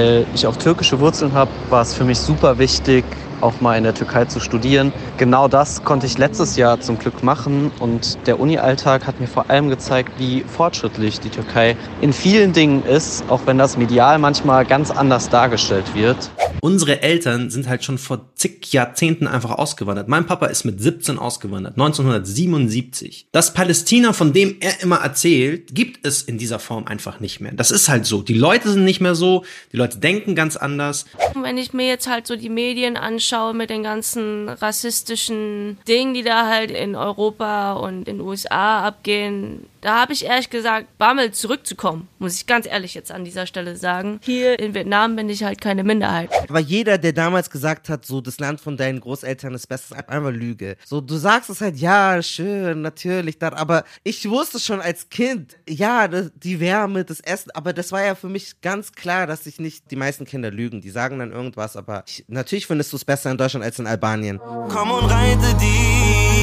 Weil ich auch türkische Wurzeln habe, war es für mich super wichtig, auch mal in der Türkei zu studieren. Genau das konnte ich letztes Jahr zum Glück machen und der Uni-Alltag hat mir vor allem gezeigt, wie fortschrittlich die Türkei in vielen Dingen ist, auch wenn das medial manchmal ganz anders dargestellt wird. Unsere Eltern sind halt schon vor zig Jahrzehnten einfach ausgewandert. Mein Papa ist mit 17 ausgewandert, 1977. Das Palästina, von dem er immer erzählt, gibt es in dieser Form einfach nicht mehr. Das ist halt so. Die Leute sind nicht mehr so, die Leute denken ganz anders. Wenn ich mir jetzt halt so die Medien anschaue mit den ganzen rassistischen Dingen, die da halt in Europa und in den USA abgehen, da habe ich ehrlich gesagt Bammel zurückzukommen, muss ich ganz ehrlich jetzt an dieser Stelle sagen. Hier in Vietnam bin ich halt keine Minderheit. Aber jeder, der damals gesagt hat, so das Land von deinen Großeltern ist besser, ist einfach Lüge. So, du sagst es halt, ja, schön, natürlich, dann, aber ich wusste schon als Kind, ja, die Wärme, das Essen, aber das war ja für mich ganz klar, dass ich nicht, die meisten Kinder lügen, die sagen dann irgendwas, aber ich, natürlich findest du es besser in Deutschland als in Albanien. Komm und reite die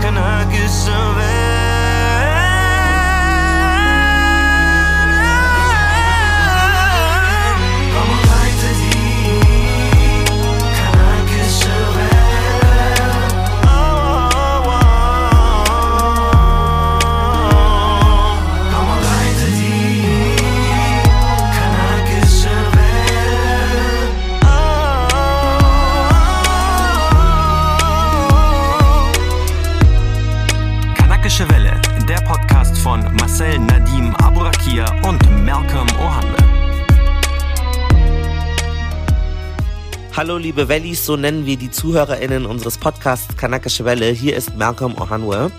kanakische Welt. Malcolm Hallo liebe Wellis, so nennen wir die ZuhörerInnen unseres Podcasts Kanakische Welle. Hier ist Malcolm Ohanwe.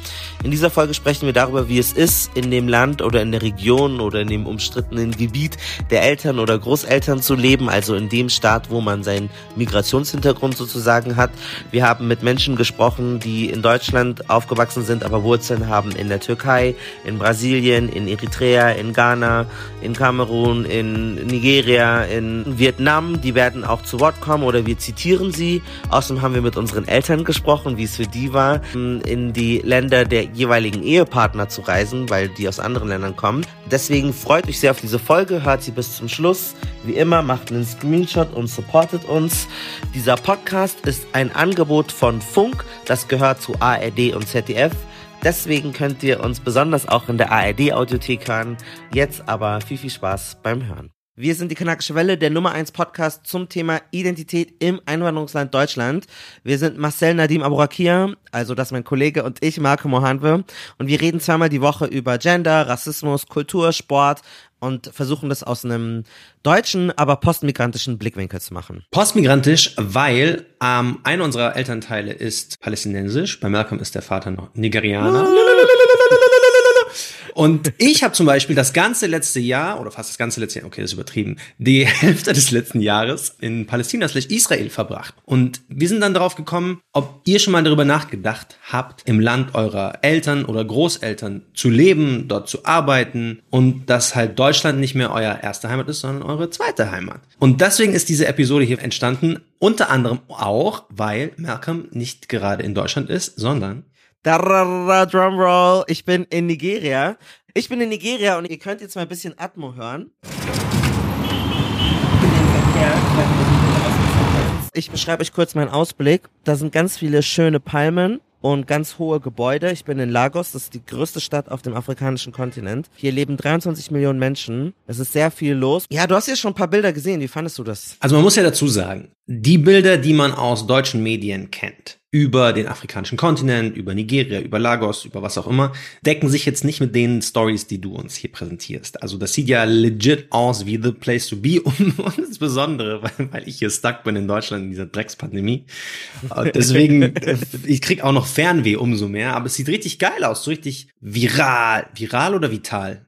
In dieser Folge sprechen wir darüber, wie es ist, in dem Land oder in der Region oder in dem umstrittenen Gebiet der Eltern oder Großeltern zu leben, also in dem Staat, wo man seinen Migrationshintergrund sozusagen hat. Wir haben mit Menschen gesprochen, die in Deutschland aufgewachsen sind, aber Wurzeln haben in der Türkei, in Brasilien, in Eritrea, in Ghana, in Kamerun, in Nigeria, in Vietnam. Die werden auch zu Wort kommen oder wir zitieren sie. Außerdem haben wir mit unseren Eltern gesprochen, wie es für die war, in die Länder der jeweiligen Ehepartner zu reisen, weil die aus anderen Ländern kommen. Deswegen freut euch sehr auf diese Folge, hört sie bis zum Schluss. Wie immer, macht einen Screenshot und supportet uns. Dieser Podcast ist ein Angebot von Funk, das gehört zu ARD und ZDF. Deswegen könnt ihr uns besonders auch in der ARD Audiothek hören. Jetzt aber viel, viel Spaß beim Hören. Wir sind die Kanakische Welle, der Nummer 1 Podcast zum Thema Identität im Einwanderungsland Deutschland. Wir sind Marcel Nadim Abourakia, also das ist mein Kollege und ich, Marco Mohanwe. Und wir reden zweimal die Woche über Gender, Rassismus, Kultur, Sport und versuchen das aus einem deutschen, aber postmigrantischen Blickwinkel zu machen. Postmigrantisch, weil ähm, einer unserer Elternteile ist palästinensisch, bei Malcolm ist der Vater noch Nigerianer. Und ich habe zum Beispiel das ganze letzte Jahr, oder fast das ganze letzte Jahr, okay, das ist übertrieben, die Hälfte des letzten Jahres in Palästina slash Israel verbracht. Und wir sind dann darauf gekommen, ob ihr schon mal darüber nachgedacht habt, im Land eurer Eltern oder Großeltern zu leben, dort zu arbeiten und dass halt Deutschland nicht mehr euer erste Heimat ist, sondern eure zweite Heimat. Und deswegen ist diese Episode hier entstanden, unter anderem auch, weil Malcolm nicht gerade in Deutschland ist, sondern Drumroll. Ich bin in Nigeria. Ich bin in Nigeria und ihr könnt jetzt mal ein bisschen Atmo hören. Ich beschreibe euch kurz meinen Ausblick. Da sind ganz viele schöne Palmen und ganz hohe Gebäude. Ich bin in Lagos, das ist die größte Stadt auf dem afrikanischen Kontinent. Hier leben 23 Millionen Menschen. Es ist sehr viel los. Ja, du hast ja schon ein paar Bilder gesehen. Wie fandest du das? Also man muss ja dazu sagen, die Bilder, die man aus deutschen Medien kennt, über den afrikanischen Kontinent, über Nigeria, über Lagos, über was auch immer, decken sich jetzt nicht mit den Stories, die du uns hier präsentierst. Also das sieht ja legit aus wie the place to be und, und insbesondere, weil, weil ich hier stuck bin in Deutschland in dieser Dreckspandemie. Deswegen, ich krieg auch noch Fernweh umso mehr, aber es sieht richtig geil aus, so richtig viral. Viral oder vital?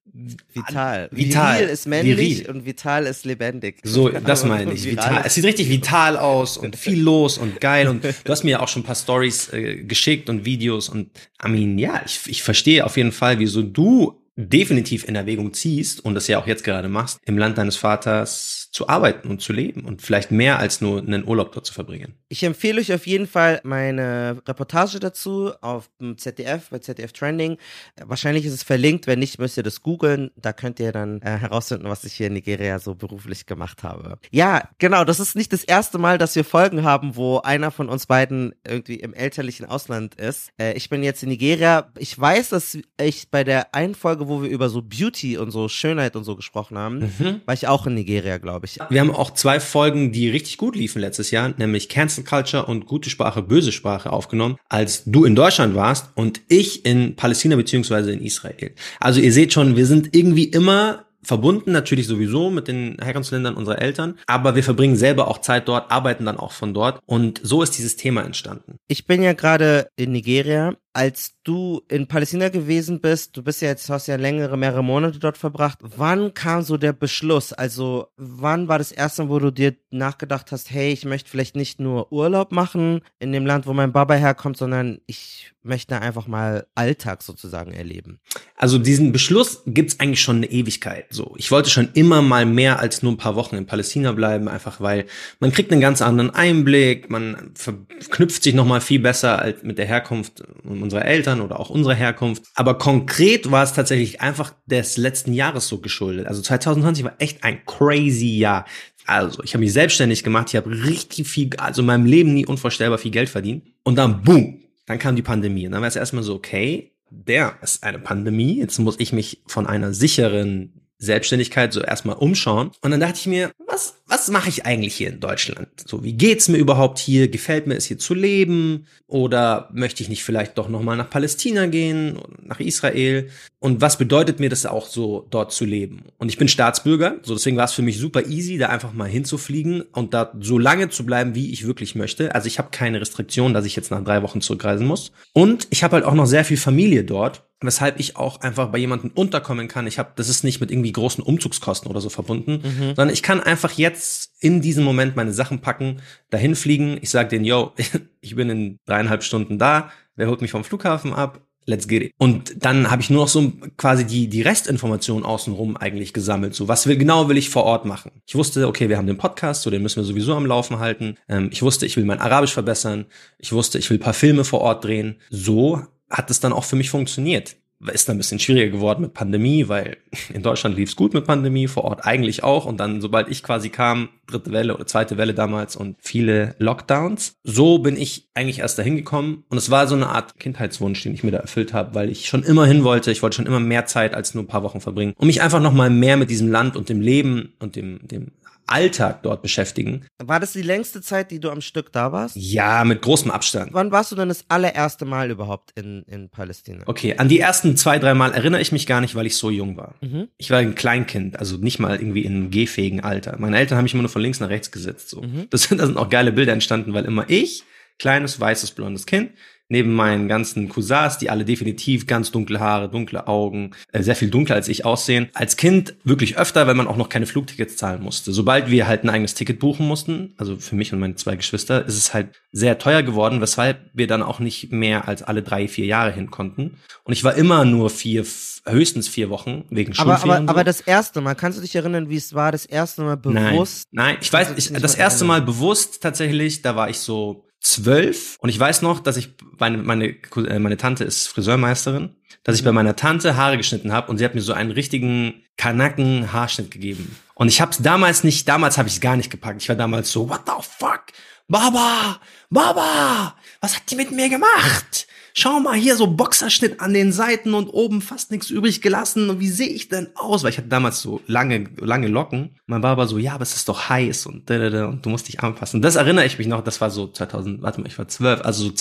Vital. Vital. Viril ist männlich Viril. und vital ist lebendig. So, das meine ich. Vital. Es sieht richtig vital aus und viel los und geil. Und du hast mir ja auch schon ein paar Stories äh, geschickt und Videos. Und I mean, ja, ich, ich verstehe auf jeden Fall, wieso du definitiv in Erwägung ziehst und das ja auch jetzt gerade machst, im Land deines Vaters zu arbeiten und zu leben und vielleicht mehr als nur einen Urlaub dort zu verbringen. Ich empfehle euch auf jeden Fall meine Reportage dazu auf dem ZDF, bei ZDF Trending. Wahrscheinlich ist es verlinkt, wenn nicht, müsst ihr das googeln. Da könnt ihr dann äh, herausfinden, was ich hier in Nigeria so beruflich gemacht habe. Ja, genau, das ist nicht das erste Mal, dass wir Folgen haben, wo einer von uns beiden irgendwie im elterlichen Ausland ist. Äh, ich bin jetzt in Nigeria. Ich weiß, dass ich bei der einen Folge, wo wir über so Beauty und so Schönheit und so gesprochen haben, mhm. war ich auch in Nigeria, glaube ich. Wir haben auch zwei Folgen, die richtig gut liefen letztes Jahr, nämlich Cancel Culture und Gute Sprache, Böse Sprache aufgenommen, als du in Deutschland warst und ich in Palästina beziehungsweise in Israel. Also ihr seht schon, wir sind irgendwie immer verbunden natürlich sowieso mit den Herkunftsländern unserer Eltern, aber wir verbringen selber auch Zeit dort, arbeiten dann auch von dort und so ist dieses Thema entstanden. Ich bin ja gerade in Nigeria als du in Palästina gewesen bist, du bist ja jetzt, hast ja längere, mehrere Monate dort verbracht. Wann kam so der Beschluss? Also, wann war das erste wo du dir nachgedacht hast, hey, ich möchte vielleicht nicht nur Urlaub machen in dem Land, wo mein Baba herkommt, sondern ich möchte einfach mal Alltag sozusagen erleben? Also diesen Beschluss gibt's eigentlich schon eine Ewigkeit. So, ich wollte schon immer mal mehr als nur ein paar Wochen in Palästina bleiben, einfach weil man kriegt einen ganz anderen Einblick, man verknüpft sich noch mal viel besser als mit der Herkunft unserer Eltern oder auch unserer Herkunft. Aber konkret war es tatsächlich einfach des letzten Jahres so geschuldet. Also 2020 war echt ein crazy Jahr. Also, ich habe mich selbstständig gemacht, ich habe richtig viel, also in meinem Leben nie unvorstellbar viel Geld verdient. Und dann, boom, dann kam die Pandemie. Und dann war es erstmal so, okay, der ist eine Pandemie. Jetzt muss ich mich von einer sicheren Selbstständigkeit so erstmal umschauen. Und dann dachte ich mir, was, was mache ich eigentlich hier in Deutschland? So, wie geht's mir überhaupt hier? Gefällt mir es hier zu leben? Oder möchte ich nicht vielleicht doch nochmal nach Palästina gehen, nach Israel? Und was bedeutet mir das auch so, dort zu leben? Und ich bin Staatsbürger, so deswegen war es für mich super easy, da einfach mal hinzufliegen und da so lange zu bleiben, wie ich wirklich möchte. Also ich habe keine Restriktion, dass ich jetzt nach drei Wochen zurückreisen muss. Und ich habe halt auch noch sehr viel Familie dort weshalb ich auch einfach bei jemandem unterkommen kann. Ich habe, das ist nicht mit irgendwie großen Umzugskosten oder so verbunden, mhm. sondern ich kann einfach jetzt in diesem Moment meine Sachen packen, dahin fliegen. Ich sage denen, yo, ich bin in dreieinhalb Stunden da. Wer holt mich vom Flughafen ab? Let's get it. Und dann habe ich nur noch so quasi die, die Restinformation außenrum eigentlich gesammelt. So, was will, genau will ich vor Ort machen? Ich wusste, okay, wir haben den Podcast, so den müssen wir sowieso am Laufen halten. Ähm, ich wusste, ich will mein Arabisch verbessern. Ich wusste, ich will paar Filme vor Ort drehen. So hat es dann auch für mich funktioniert. Ist dann ein bisschen schwieriger geworden mit Pandemie, weil in Deutschland lief es gut mit Pandemie, vor Ort eigentlich auch. Und dann, sobald ich quasi kam, dritte Welle oder zweite Welle damals und viele Lockdowns. So bin ich eigentlich erst dahin gekommen. Und es war so eine Art Kindheitswunsch, den ich mir da erfüllt habe, weil ich schon immer hin wollte. Ich wollte schon immer mehr Zeit als nur ein paar Wochen verbringen, um mich einfach nochmal mehr mit diesem Land und dem Leben und dem, dem Alltag dort beschäftigen. War das die längste Zeit, die du am Stück da warst? Ja, mit großem Abstand. Wann warst du denn das allererste Mal überhaupt in, in Palästina? Okay, an die ersten zwei, drei Mal erinnere ich mich gar nicht, weil ich so jung war. Mhm. Ich war ein Kleinkind, also nicht mal irgendwie in gehfähigen Alter. Meine Eltern haben mich immer nur von links nach rechts gesetzt. So. Mhm. Das, sind, das sind auch geile Bilder entstanden, weil immer ich, kleines, weißes, blondes Kind, neben meinen ganzen Cousins, die alle definitiv ganz dunkle Haare, dunkle Augen, äh, sehr viel dunkler als ich aussehen. Als Kind wirklich öfter, weil man auch noch keine Flugtickets zahlen musste. Sobald wir halt ein eigenes Ticket buchen mussten, also für mich und meine zwei Geschwister, ist es halt sehr teuer geworden, weshalb wir dann auch nicht mehr als alle drei, vier Jahre hin konnten. Und ich war immer nur vier, höchstens vier Wochen wegen Schulferien. Aber, aber, so. aber das erste Mal, kannst du dich erinnern, wie es war, das erste Mal bewusst? Nein, nein ich weiß, ich, das erste Mal bewusst tatsächlich, da war ich so zwölf und ich weiß noch, dass ich meine meine äh, meine Tante ist Friseurmeisterin, dass ich bei meiner Tante Haare geschnitten habe und sie hat mir so einen richtigen Kanaken Haarschnitt gegeben. Und ich habe es damals nicht, damals habe ich es gar nicht gepackt. Ich war damals so, what the fuck? Baba, Baba, was hat die mit mir gemacht? Schau mal hier so Boxerschnitt an den Seiten und oben fast nichts übrig gelassen. Und wie sehe ich denn aus? Weil ich hatte damals so lange, lange Locken. Mein Barber so, ja, aber es ist doch heiß und, und du musst dich anpassen. Das erinnere ich mich noch, das war so 2000, warte mal, ich war zwölf, also so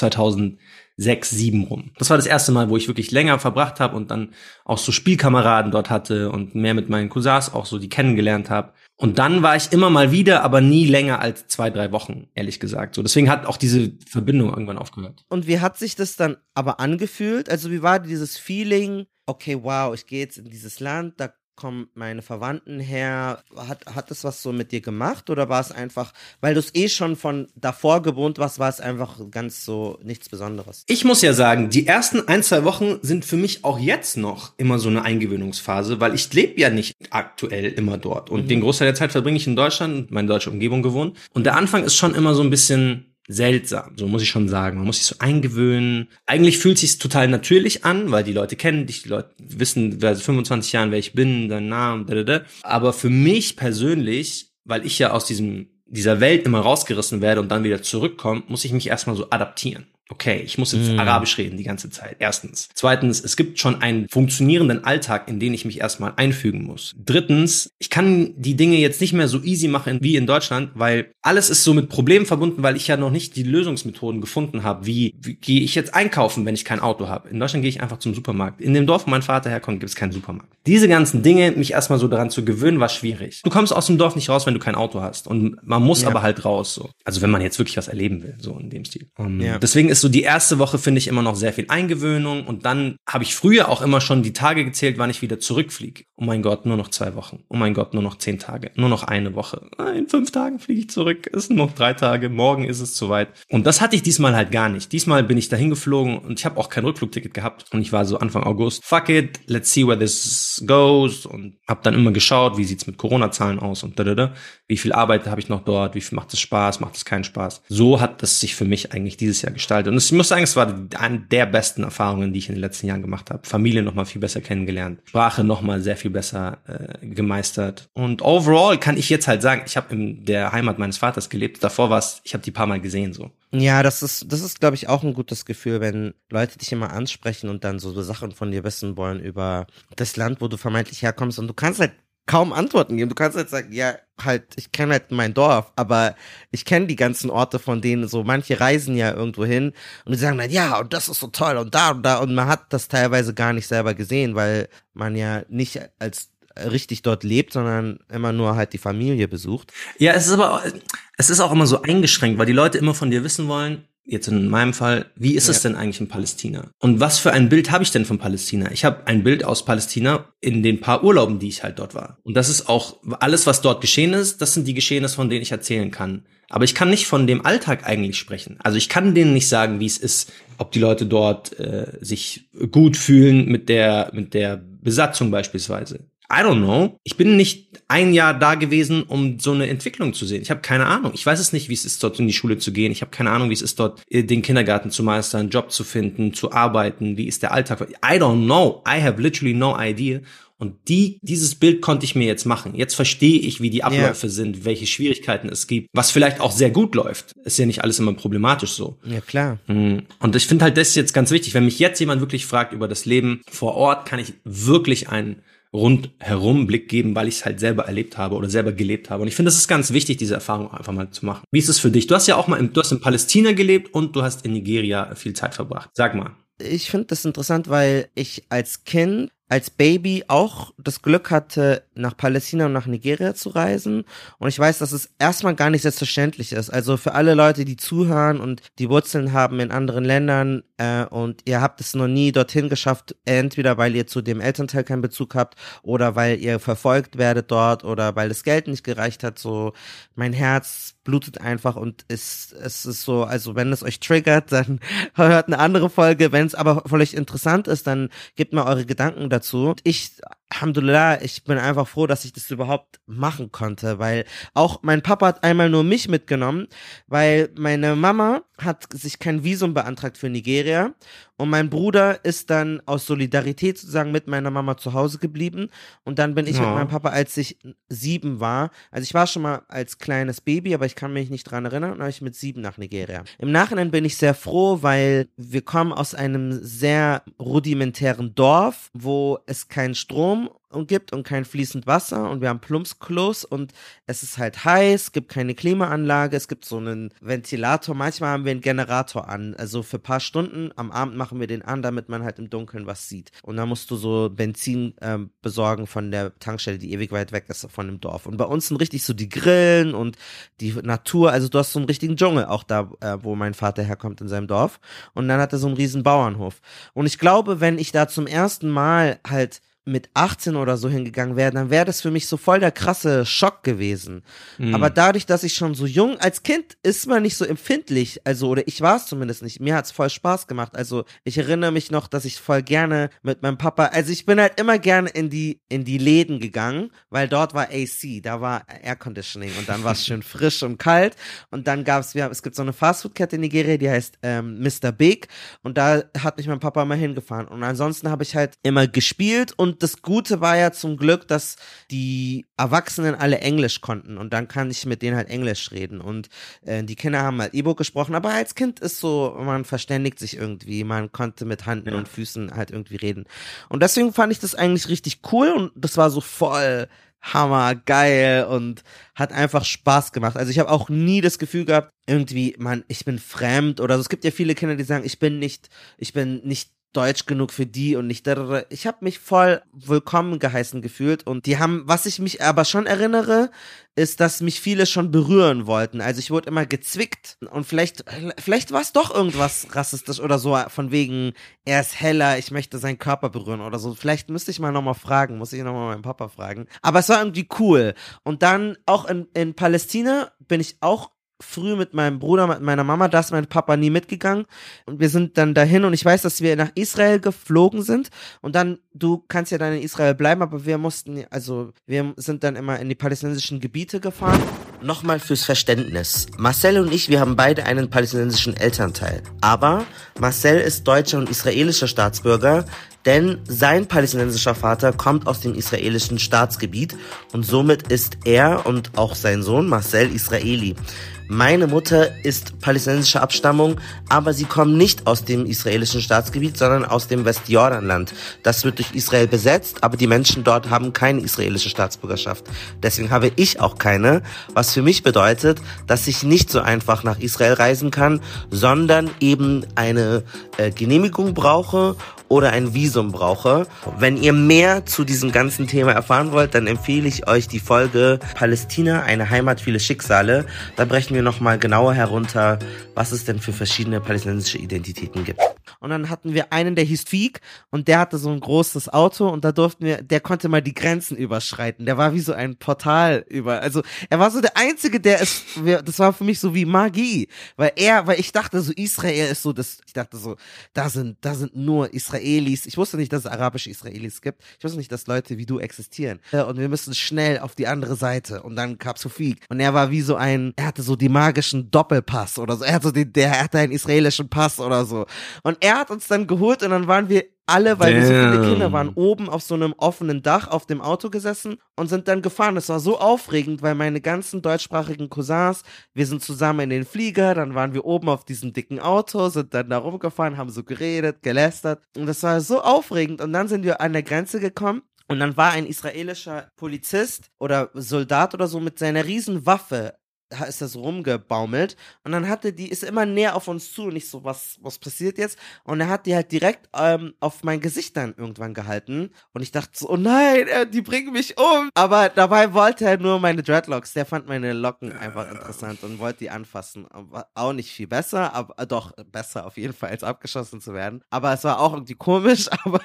2006, sieben rum. Das war das erste Mal, wo ich wirklich länger verbracht habe und dann auch so Spielkameraden dort hatte und mehr mit meinen Cousins auch so die kennengelernt habe. Und dann war ich immer mal wieder, aber nie länger als zwei, drei Wochen, ehrlich gesagt. So, deswegen hat auch diese Verbindung irgendwann aufgehört. Und wie hat sich das dann aber angefühlt? Also wie war dieses Feeling? Okay, wow, ich gehe jetzt in dieses Land, da kommen meine Verwandten her? Hat, hat das was so mit dir gemacht oder war es einfach, weil du es eh schon von davor gewohnt warst, war es einfach ganz so nichts Besonderes? Ich muss ja sagen, die ersten ein, zwei Wochen sind für mich auch jetzt noch immer so eine Eingewöhnungsphase, weil ich lebe ja nicht aktuell immer dort und mhm. den Großteil der Zeit verbringe ich in Deutschland, meine deutsche Umgebung gewohnt und der Anfang ist schon immer so ein bisschen seltsam, so muss ich schon sagen. Man muss sich so eingewöhnen. Eigentlich fühlt sich total natürlich an, weil die Leute kennen dich, die Leute wissen seit 25 Jahren, wer ich bin, dein Name, da, da, da. Aber für mich persönlich, weil ich ja aus diesem dieser Welt immer rausgerissen werde und dann wieder zurückkomme, muss ich mich erstmal so adaptieren okay, ich muss jetzt mm. Arabisch reden die ganze Zeit. Erstens. Zweitens, es gibt schon einen funktionierenden Alltag, in den ich mich erstmal einfügen muss. Drittens, ich kann die Dinge jetzt nicht mehr so easy machen wie in Deutschland, weil alles ist so mit Problemen verbunden, weil ich ja noch nicht die Lösungsmethoden gefunden habe. Wie, wie gehe ich jetzt einkaufen, wenn ich kein Auto habe? In Deutschland gehe ich einfach zum Supermarkt. In dem Dorf, wo mein Vater herkommt, gibt es keinen Supermarkt. Diese ganzen Dinge, mich erstmal so daran zu gewöhnen, war schwierig. Du kommst aus dem Dorf nicht raus, wenn du kein Auto hast. Und man muss ja. aber halt raus. So. Also wenn man jetzt wirklich was erleben will, so in dem Stil. Um, ja. Deswegen ist so die erste Woche, finde ich, immer noch sehr viel Eingewöhnung. Und dann habe ich früher auch immer schon die Tage gezählt, wann ich wieder zurückfliege. Oh mein Gott, nur noch zwei Wochen. Oh mein Gott, nur noch zehn Tage. Nur noch eine Woche. In fünf Tagen fliege ich zurück. Es sind noch drei Tage. Morgen ist es soweit. Und das hatte ich diesmal halt gar nicht. Diesmal bin ich dahin geflogen und ich habe auch kein Rückflugticket gehabt. Und ich war so Anfang August, fuck it, let's see where this goes. Und habe dann immer geschaut, wie sieht's mit Corona-Zahlen aus und da, da, da. Wie viel Arbeit habe ich noch dort? Wie viel macht es Spaß? Macht es keinen Spaß? So hat das sich für mich eigentlich dieses Jahr gestaltet. Und ich muss sagen, es war eine der besten Erfahrungen, die ich in den letzten Jahren gemacht habe. Familie noch mal viel besser kennengelernt, Sprache noch mal sehr viel besser äh, gemeistert. Und overall kann ich jetzt halt sagen, ich habe in der Heimat meines Vaters gelebt. Davor war es, ich habe die paar Mal gesehen so. Ja, das ist, das ist, glaube ich, auch ein gutes Gefühl, wenn Leute dich immer ansprechen und dann so Sachen von dir wissen wollen über das Land, wo du vermeintlich herkommst. Und du kannst halt kaum Antworten geben. Du kannst halt sagen, ja, halt, ich kenne halt mein Dorf, aber ich kenne die ganzen Orte, von denen so manche reisen ja irgendwo hin und die sagen dann, ja, und das ist so toll und da und da und man hat das teilweise gar nicht selber gesehen, weil man ja nicht als richtig dort lebt, sondern immer nur halt die Familie besucht. Ja, es ist aber, es ist auch immer so eingeschränkt, weil die Leute immer von dir wissen wollen, jetzt in meinem Fall, wie ist ja. es denn eigentlich in Palästina? Und was für ein Bild habe ich denn von Palästina? Ich habe ein Bild aus Palästina in den paar Urlauben, die ich halt dort war. Und das ist auch alles, was dort geschehen ist, das sind die Geschehnisse, von denen ich erzählen kann. Aber ich kann nicht von dem Alltag eigentlich sprechen. Also ich kann denen nicht sagen, wie es ist, ob die Leute dort äh, sich gut fühlen mit der mit der Besatzung beispielsweise. I don't know. Ich bin nicht ein Jahr da gewesen, um so eine Entwicklung zu sehen. Ich habe keine Ahnung. Ich weiß es nicht, wie es ist, dort in die Schule zu gehen. Ich habe keine Ahnung, wie es ist, dort äh, den Kindergarten zu meistern, einen Job zu finden, zu arbeiten. Wie ist der Alltag? I don't know. I have literally no idea. Und die, dieses Bild konnte ich mir jetzt machen. Jetzt verstehe ich, wie die Abläufe yeah. sind, welche Schwierigkeiten es gibt, was vielleicht auch sehr gut läuft. Ist ja nicht alles immer problematisch so. Ja, klar. Hm. Und ich finde halt das jetzt ganz wichtig. Wenn mich jetzt jemand wirklich fragt über das Leben vor Ort, kann ich wirklich einen rundherum Blick geben, weil ich es halt selber erlebt habe oder selber gelebt habe. Und ich finde, es ist ganz wichtig, diese Erfahrung einfach mal zu machen. Wie ist es für dich? Du hast ja auch mal, im, du hast in Palästina gelebt und du hast in Nigeria viel Zeit verbracht. Sag mal. Ich finde das interessant, weil ich als Kind als Baby auch das Glück hatte, nach Palästina und nach Nigeria zu reisen. Und ich weiß, dass es erstmal gar nicht selbstverständlich ist. Also für alle Leute, die zuhören und die Wurzeln haben in anderen Ländern äh, und ihr habt es noch nie dorthin geschafft, entweder weil ihr zu dem Elternteil keinen Bezug habt oder weil ihr verfolgt werdet dort oder weil das Geld nicht gereicht hat, so mein Herz blutet einfach und es, es ist so, also wenn es euch triggert, dann hört eine andere Folge. Wenn es aber euch interessant ist, dann gebt mal eure Gedanken dazu. Ich Alhamdulillah, ich bin einfach froh, dass ich das überhaupt machen konnte, weil auch mein Papa hat einmal nur mich mitgenommen, weil meine Mama hat sich kein Visum beantragt für Nigeria und mein Bruder ist dann aus Solidarität sozusagen mit meiner Mama zu Hause geblieben und dann bin ich ja. mit meinem Papa, als ich sieben war, also ich war schon mal als kleines Baby, aber ich kann mich nicht dran erinnern, und ich mit sieben nach Nigeria. Im Nachhinein bin ich sehr froh, weil wir kommen aus einem sehr rudimentären Dorf, wo es keinen Strom und gibt und kein fließend Wasser und wir haben Plumpsklos und es ist halt heiß, gibt keine Klimaanlage, es gibt so einen Ventilator, manchmal haben wir einen Generator an, also für paar Stunden, am Abend machen wir den an, damit man halt im Dunkeln was sieht. Und dann musst du so Benzin äh, besorgen von der Tankstelle, die ewig weit weg ist von dem Dorf. Und bei uns sind richtig so die Grillen und die Natur, also du hast so einen richtigen Dschungel, auch da, äh, wo mein Vater herkommt in seinem Dorf. Und dann hat er so einen riesen Bauernhof. Und ich glaube, wenn ich da zum ersten Mal halt mit 18 oder so hingegangen wäre, dann wäre das für mich so voll der krasse Schock gewesen. Mhm. Aber dadurch, dass ich schon so jung, als Kind ist man nicht so empfindlich, also, oder ich war es zumindest nicht. Mir hat's voll Spaß gemacht. Also, ich erinnere mich noch, dass ich voll gerne mit meinem Papa, also ich bin halt immer gerne in die, in die Läden gegangen, weil dort war AC, da war Air Conditioning und dann war es schön frisch und kalt und dann gab's, wir, es gibt so eine Fastfood-Kette in Nigeria, die heißt ähm, Mr. Big und da hat mich mein Papa immer hingefahren und ansonsten habe ich halt immer gespielt und das Gute war ja zum Glück, dass die Erwachsenen alle Englisch konnten und dann kann ich mit denen halt Englisch reden und äh, die Kinder haben halt E-Book gesprochen, aber als Kind ist so, man verständigt sich irgendwie, man konnte mit Händen Ja. und Füßen halt irgendwie reden und deswegen fand ich das eigentlich richtig cool und das war so voll Hammer, geil und hat einfach Spaß gemacht. Also ich habe auch nie das Gefühl gehabt, irgendwie, man, ich bin fremd oder so. Es gibt ja viele Kinder, die sagen, ich bin nicht, ich bin nicht deutsch genug für die und nicht da. Ich habe mich voll willkommen geheißen gefühlt und die haben, was ich mich aber schon erinnere, ist, dass mich viele schon berühren wollten. Also ich wurde immer gezwickt und vielleicht, vielleicht war es doch irgendwas rassistisch oder so, von wegen, er ist heller, ich möchte seinen Körper berühren oder so. Vielleicht müsste ich mal nochmal fragen, muss ich nochmal meinen Papa fragen. Aber es war irgendwie cool. Und dann auch in, in Palästina bin ich auch früh mit meinem Bruder, mit meiner Mama, da ist mein Papa nie mitgegangen. Und wir sind dann dahin und ich weiß, dass wir nach Israel geflogen sind. Und dann, du kannst ja dann in Israel bleiben, aber wir mussten, also wir sind dann immer in die palästinensischen Gebiete gefahren. Nochmal fürs Verständnis. Marcel und ich, wir haben beide einen palästinensischen Elternteil. Aber Marcel ist deutscher und israelischer Staatsbürger, denn sein palästinensischer Vater kommt aus dem israelischen Staatsgebiet und somit ist er und auch sein Sohn Marcel Israeli. Meine Mutter ist palästinensischer Abstammung, aber sie kommen nicht aus dem israelischen Staatsgebiet, sondern aus dem Westjordanland. Das wird durch Israel besetzt, aber die Menschen dort haben keine israelische Staatsbürgerschaft. Deswegen habe ich auch keine, was für mich bedeutet, dass ich nicht so einfach nach Israel reisen kann, sondern eben eine äh, Genehmigung brauche oder ein Visum brauche. Wenn ihr mehr zu diesem ganzen Thema erfahren wollt, dann empfehle ich euch die Folge Palästina, eine Heimat, viele Schicksale. Da brechen wir nochmal genauer herunter, was es denn für verschiedene palästinensische Identitäten gibt. Und dann hatten wir einen, der hieß Fieg und der hatte so ein großes Auto und da durften wir, der konnte mal die Grenzen überschreiten. Der war wie so ein Portal über, also er war so der Einzige, der wir- das war für mich so wie Magie, weil er, weil ich dachte so, Israel ist so das, ich dachte so, da sind, da sind nur Israelis. Ich wusste nicht, dass es arabische Israelis gibt. Ich wusste nicht, dass Leute wie du existieren. Äh, Und wir müssen schnell auf die andere Seite. Und dann gab's so Fieg. Und er war wie so ein, er hatte so die magischen Doppelpass oder so. Er hatte den, der hatte einen israelischen Pass oder so. Und er hat uns dann geholt und dann waren wir alle, weil wir so viele Damn. Kinder waren, oben auf so einem offenen Dach auf dem Auto gesessen und sind dann gefahren. Das war so aufregend, weil meine ganzen deutschsprachigen Cousins, wir sind zusammen in den Flieger, dann waren wir oben auf diesem dicken Auto, sind dann da rumgefahren, haben so geredet, gelästert und das war so aufregend und dann sind wir an der Grenze gekommen und dann war ein israelischer Polizist oder Soldat oder so mit seiner riesen Waffe da ist das rumgebaumelt und dann hatte die ist immer näher auf uns zu und ich so was was passiert jetzt? Und er hat die halt direkt ähm, auf mein Gesicht dann irgendwann gehalten und ich dachte so oh nein äh, die bringen mich um. Aber dabei wollte er nur meine Dreadlocks. Der fand meine Locken einfach interessant und wollte die anfassen. Aber auch nicht viel besser aber äh, doch besser auf jeden Fall als abgeschossen zu werden. Aber es war auch irgendwie komisch aber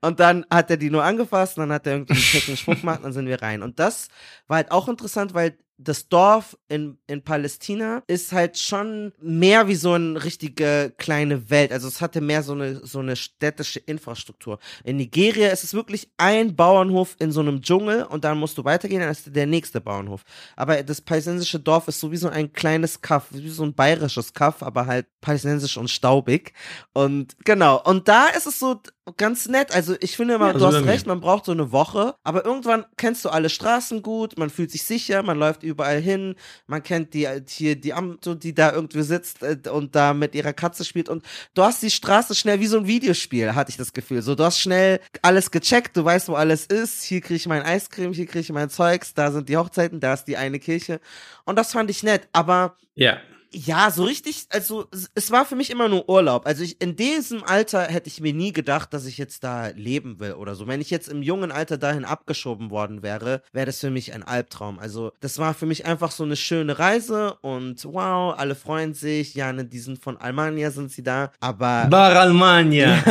und dann hat er die nur angefasst und dann hat er irgendwie einen schicken Spruch gemacht und dann sind wir rein. Und das war halt auch interessant weil das Dorf in, in Palästina ist halt schon mehr wie so eine richtige kleine Welt. Also es hatte mehr so eine, so eine städtische Infrastruktur. In Nigeria ist es wirklich ein Bauernhof in so einem Dschungel und dann musst du weitergehen, dann ist der nächste Bauernhof. Aber das palästinensische Dorf ist sowieso ein kleines Kaff, wie so ein bayerisches Kaff, aber halt palästinensisch und staubig. Und genau, und da ist es so ganz nett. Also ich finde immer, Ja, du hast recht, man braucht so eine Woche, aber irgendwann kennst du alle Straßen gut, man fühlt sich sicher, man läuft überall hin, man kennt die hier die Amto, die da irgendwie sitzt äh, und da mit ihrer Katze spielt und du hast die Straße schnell wie so ein Videospiel, hatte ich das Gefühl. So, du hast schnell alles gecheckt, du weißt, wo alles ist. Hier kriege ich mein Eiscreme, hier kriege ich mein Zeugs, da sind die Hochzeiten, da ist die eine Kirche und das fand ich nett, aber Ja. Ja, so richtig, also es war für mich immer nur Urlaub. Also ich, in diesem Alter hätte ich mir nie gedacht, dass ich jetzt da leben will oder so. Wenn ich jetzt im jungen Alter dahin abgeschoben worden wäre, wäre das für mich ein Albtraum. Also das war für mich einfach so eine schöne Reise und wow, alle freuen sich. Ja, ne, die sind von Almania sind sie da, aber... Bar Almania.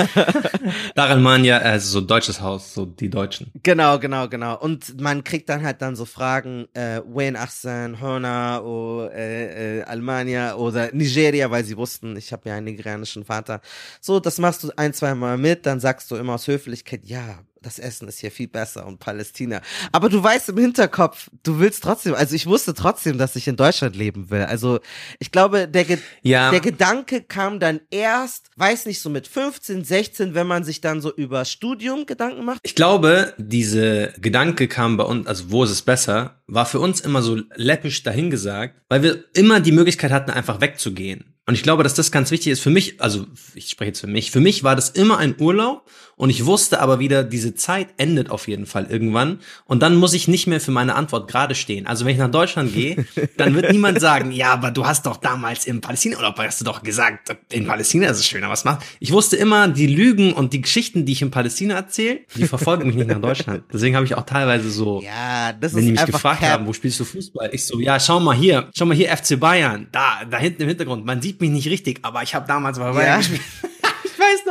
Bar Almania, also so deutsches Haus, so die Deutschen. Genau, genau, genau. Und man kriegt dann halt dann so Fragen, äh, Wayne Achsan, Hörner, oh, äh, äh, Almania oder Nigeria, weil sie wussten, ich habe ja einen nigerianischen Vater. So, das machst du ein, zwei Mal mit, dann sagst du immer aus Höflichkeit, ja, das Essen ist hier viel besser und Palästina. Aber du weißt im Hinterkopf, du willst trotzdem, also ich wusste trotzdem, dass ich in Deutschland leben will. Also ich glaube, der, Ge ja. der Gedanke kam dann erst, weiß nicht, so mit 15, 16, wenn man sich dann so über Studium Gedanken macht. Ich glaube, diese Gedanke kam bei uns, also wo ist es besser, war für uns immer so läppisch dahingesagt, weil wir immer die Möglichkeit hatten, einfach wegzugehen. Und ich glaube, dass das ganz wichtig ist für mich, also ich spreche jetzt für mich, für mich war das immer ein Urlaub und ich wusste aber wieder, diese Zeit endet auf jeden Fall irgendwann und dann muss ich nicht mehr für meine Antwort gerade stehen. Also wenn ich nach Deutschland gehe, dann wird niemand sagen, ja, aber du hast doch damals im Palästina-Urlaub, hast du doch gesagt, in Palästina ist es schöner, was macht. Ich wusste immer, die Lügen und die Geschichten, die ich in Palästina erzähle, die verfolgen mich nicht nach Deutschland. Deswegen habe ich auch teilweise so, ja, das wenn die mich gefragt Cap. haben, wo spielst du Fußball? Ich so, ja, schau mal hier, schau mal hier FC Bayern, da, da hinten im Hintergrund. Man sieht sieht mich nicht richtig, aber ich habe damals bei Bayern ja. gespielt.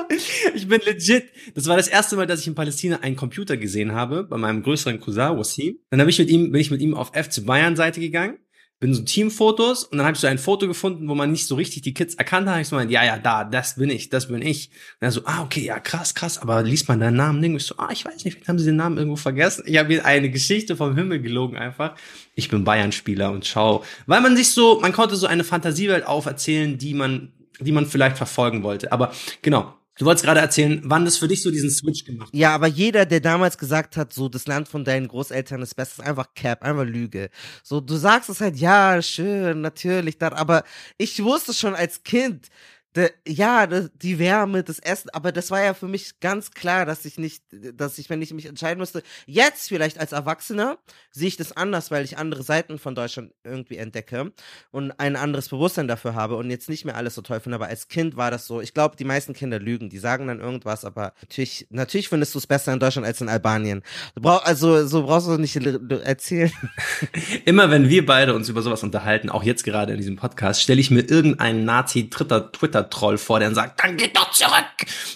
ich bin legit. Das war das erste Mal, dass ich in Palästina einen Computer gesehen habe, bei meinem größeren Cousin Wassim. Dann habe ich mit ihm, bin ich mit ihm auf FC Bayern Seite gegangen bin so Teamfotos und dann habe ich so ein Foto gefunden, wo man nicht so richtig die Kids erkannt hat. Ich so meinte, ja, ja, da, das bin ich, das bin ich. Und er so, ah, okay, ja, krass, krass, aber liest man deinen Namen nicht? Ich so, ah, ich weiß nicht, vielleicht haben sie den Namen irgendwo vergessen. Ich habe mir eine Geschichte vom Himmel gelogen einfach. Ich bin Bayern-Spieler und schau, weil man sich so, man konnte so eine Fantasiewelt auferzählen, die man, die man vielleicht verfolgen wollte. Aber genau, Du wolltest gerade erzählen, wann das für dich so diesen Switch gemacht hat. Ja, aber jeder, der damals gesagt hat, so das Land von deinen Großeltern ist besser, ist einfach Cap, einfach Lüge. So, du sagst es halt, ja, schön, natürlich, aber ich wusste schon als Kind, de, ja, de, die Wärme, das Essen, aber das war ja für mich ganz klar, dass ich nicht, dass ich, wenn ich mich entscheiden müsste, jetzt vielleicht als Erwachsener, sehe ich das anders, weil ich andere Seiten von Deutschland irgendwie entdecke und ein anderes Bewusstsein dafür habe und jetzt nicht mehr alles so toll finde, aber als Kind war das so, ich glaube, die meisten Kinder lügen, die sagen dann irgendwas, aber natürlich, natürlich findest du es besser in Deutschland als in Albanien. Du brauch, also, so brauchst du nicht erzählen. Immer wenn wir beide uns über sowas unterhalten, auch jetzt gerade in diesem Podcast, stelle ich mir irgendeinen Nazi-Twitter Troll vor, der sagt, dann geht doch zurück,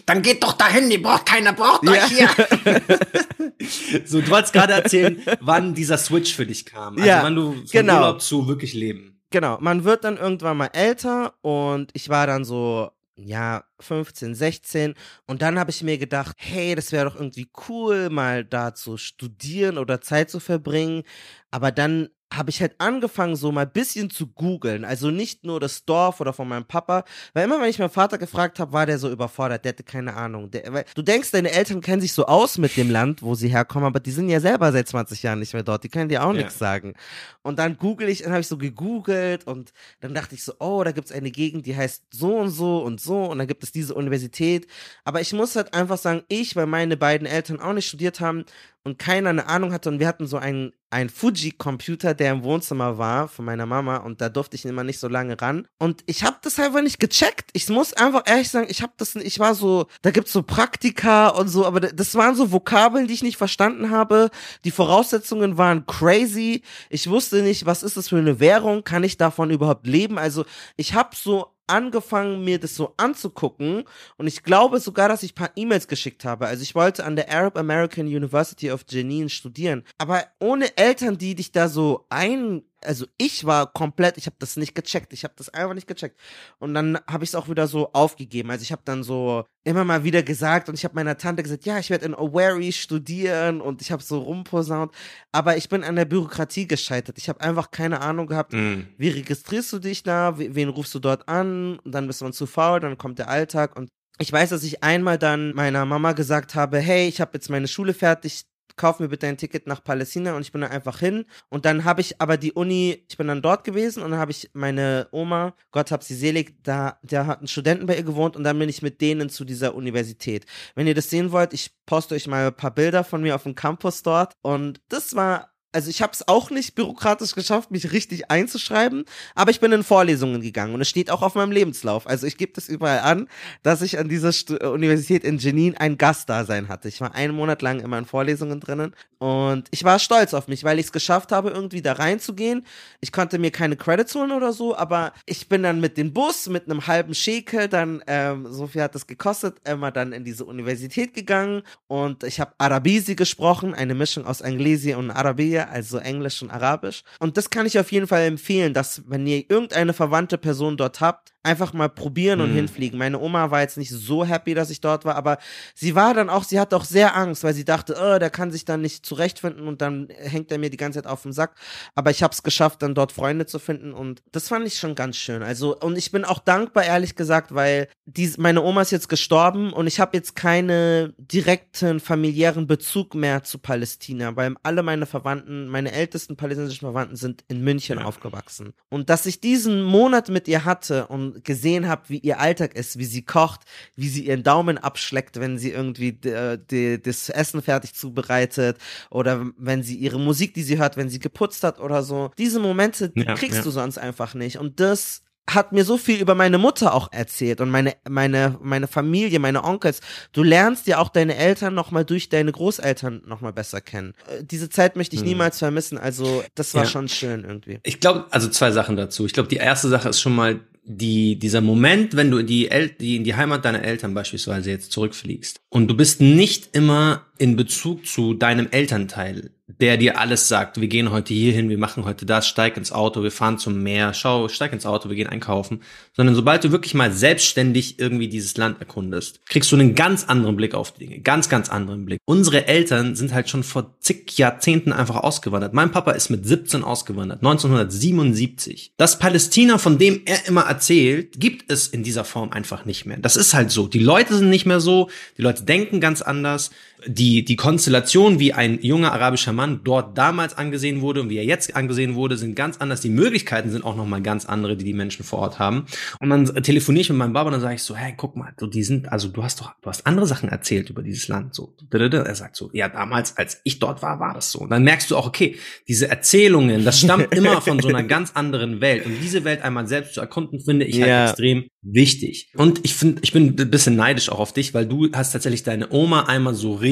dann geht doch dahin, die braucht keiner, braucht ja. euch hier. so, du wolltest gerade erzählen, wann dieser Switch für dich kam. Also ja, wann du von genau. Urlaub zu wirklich leben. Genau, man wird dann irgendwann mal älter und ich war dann so ja, 15, 16. Und dann habe ich mir gedacht, hey, das wäre doch irgendwie cool, mal da zu studieren oder Zeit zu verbringen. Aber dann habe ich halt angefangen, so mal bisschen zu googeln. Also nicht nur das Dorf oder von meinem Papa. Weil immer, wenn ich meinen Vater gefragt habe, war der so überfordert. Der hatte keine Ahnung. Der, weil, du denkst, deine Eltern kennen sich so aus mit dem Land, wo sie herkommen, aber die sind ja selber seit 20 Jahren nicht mehr dort. Die können dir auch ja. nichts sagen. Und dann google ich, dann habe ich so gegoogelt und dann dachte ich so, oh, da gibt's eine Gegend, die heißt so und so und so und dann gibt es diese Universität. Aber ich muss halt einfach sagen, ich, weil meine beiden Eltern auch nicht studiert haben und keiner eine Ahnung hatte und wir hatten so einen, einen Fuji-Computer, der im Wohnzimmer war von meiner Mama und da durfte ich immer nicht so lange ran und ich habe das einfach nicht gecheckt. Ich muss einfach ehrlich sagen, ich habe das, ich war so, da gibt's so Praktika und so, aber das waren so Vokabeln, die ich nicht verstanden habe. Die Voraussetzungen waren crazy. Ich wusste nicht, was ist das für eine Währung? Kann ich davon überhaupt leben? Also ich habe so angefangen, mir das so anzugucken und ich glaube sogar, dass ich paar E-Mails geschickt habe. Also ich wollte an der Arab American University of Jenin studieren, aber ohne Eltern, die dich da so ein also ich war komplett, ich habe das nicht gecheckt, ich habe das einfach nicht gecheckt und dann habe ich es auch wieder so aufgegeben. Also ich habe dann so immer mal wieder gesagt und ich habe meiner Tante gesagt, ja, ich werde in Oweri studieren und ich habe so rumposaunt, aber ich bin an der Bürokratie gescheitert. Ich habe einfach keine Ahnung gehabt, mm. wie registrierst du dich da, wen rufst du dort an und dann bist man zu faul, dann kommt der Alltag und ich weiß, dass ich einmal dann meiner Mama gesagt habe, hey, ich habe jetzt meine Schule fertig, kauf mir bitte ein Ticket nach Palästina und ich bin da einfach hin. Und dann habe ich aber die Uni, ich bin dann dort gewesen und dann habe ich meine Oma, Gott hab sie selig, da, der hat einen Studenten bei ihr gewohnt und dann bin ich mit denen zu dieser Universität. Wenn ihr das sehen wollt, ich poste euch mal ein paar Bilder von mir auf dem Campus dort und das war also ich habe es auch nicht bürokratisch geschafft, mich richtig einzuschreiben, aber ich bin in Vorlesungen gegangen und es steht auch auf meinem Lebenslauf. Also ich gebe das überall an, dass ich an dieser St Universität in Jenin ein Gastdasein hatte. Ich war einen Monat lang immer in Vorlesungen drinnen und ich war stolz auf mich, weil ich es geschafft habe, irgendwie da reinzugehen. Ich konnte mir keine Credits holen oder so, aber ich bin dann mit dem Bus, mit einem halben Schekel, dann, ähm, so viel hat das gekostet, immer dann in diese Universität gegangen und ich habe Arabisi gesprochen, eine Mischung aus Anglesi und Arabier also Englisch und Arabisch. Und das kann ich auf jeden Fall empfehlen, dass wenn ihr irgendeine verwandte Person dort habt, einfach mal probieren und mhm. hinfliegen. Meine Oma war jetzt nicht so happy, dass ich dort war, aber sie war dann auch, sie hatte auch sehr Angst, weil sie dachte, oh, der kann sich dann nicht zurechtfinden und dann hängt er mir die ganze Zeit auf dem Sack. Aber ich habe es geschafft, dann dort Freunde zu finden und das fand ich schon ganz schön. Also und ich bin auch dankbar, ehrlich gesagt, weil die, meine Oma ist jetzt gestorben und ich habe jetzt keine direkten familiären Bezug mehr zu Palästina, weil alle meine Verwandten, meine ältesten palästinensischen Verwandten sind in München ja. aufgewachsen. Und dass ich diesen Monat mit ihr hatte und gesehen habe, wie ihr Alltag ist, wie sie kocht, wie sie ihren Daumen abschleckt, wenn sie irgendwie die, das Essen fertig zubereitet oder wenn sie ihre Musik, die sie hört, wenn sie geputzt hat oder so. Diese Momente die ja, kriegst ja. du sonst einfach nicht. Und das hat mir so viel über meine Mutter auch erzählt und meine meine meine Familie, meine Onkels. Du lernst ja auch deine Eltern noch mal durch deine Großeltern noch mal besser kennen. Äh, diese Zeit möchte ich hm. niemals vermissen. Also das war ja. schon schön irgendwie. Ich glaube, also zwei Sachen dazu. Ich glaube, die erste Sache ist schon mal die, dieser Moment, wenn du in die, El die, in die Heimat deiner Eltern beispielsweise jetzt zurückfliegst und du bist nicht immer in Bezug zu deinem Elternteil der dir alles sagt, wir gehen heute hierhin, wir machen heute das, steig ins Auto, wir fahren zum Meer, schau, steig ins Auto, wir gehen einkaufen, sondern sobald du wirklich mal selbstständig irgendwie dieses Land erkundest, kriegst du einen ganz anderen Blick auf die Dinge, ganz, ganz anderen Blick. Unsere Eltern sind halt schon vor zig Jahrzehnten einfach ausgewandert. Mein Papa ist mit 17 ausgewandert, 1977. Das Palästina, von dem er immer erzählt, gibt es in dieser Form einfach nicht mehr. Das ist halt so. Die Leute sind nicht mehr so, die Leute denken ganz anders die, die Konstellation, wie ein junger arabischer Mann dort damals angesehen wurde und wie er jetzt angesehen wurde, sind ganz anders. Die Möglichkeiten sind auch nochmal ganz andere, die die Menschen vor Ort haben. Und dann telefoniere ich mit meinem Baba und dann sage ich so, hey, guck mal, so, die sind, also du hast doch, du hast andere Sachen erzählt über dieses Land, so. Er sagt so, ja, damals, als ich dort war, war das so. Und dann merkst du auch, okay, diese Erzählungen, das stammt immer von so einer ganz anderen Welt. Und diese Welt einmal selbst zu erkunden, finde ich halt ja. extrem wichtig. Und ich finde, ich bin ein bisschen neidisch auch auf dich, weil du hast tatsächlich deine Oma einmal so richtig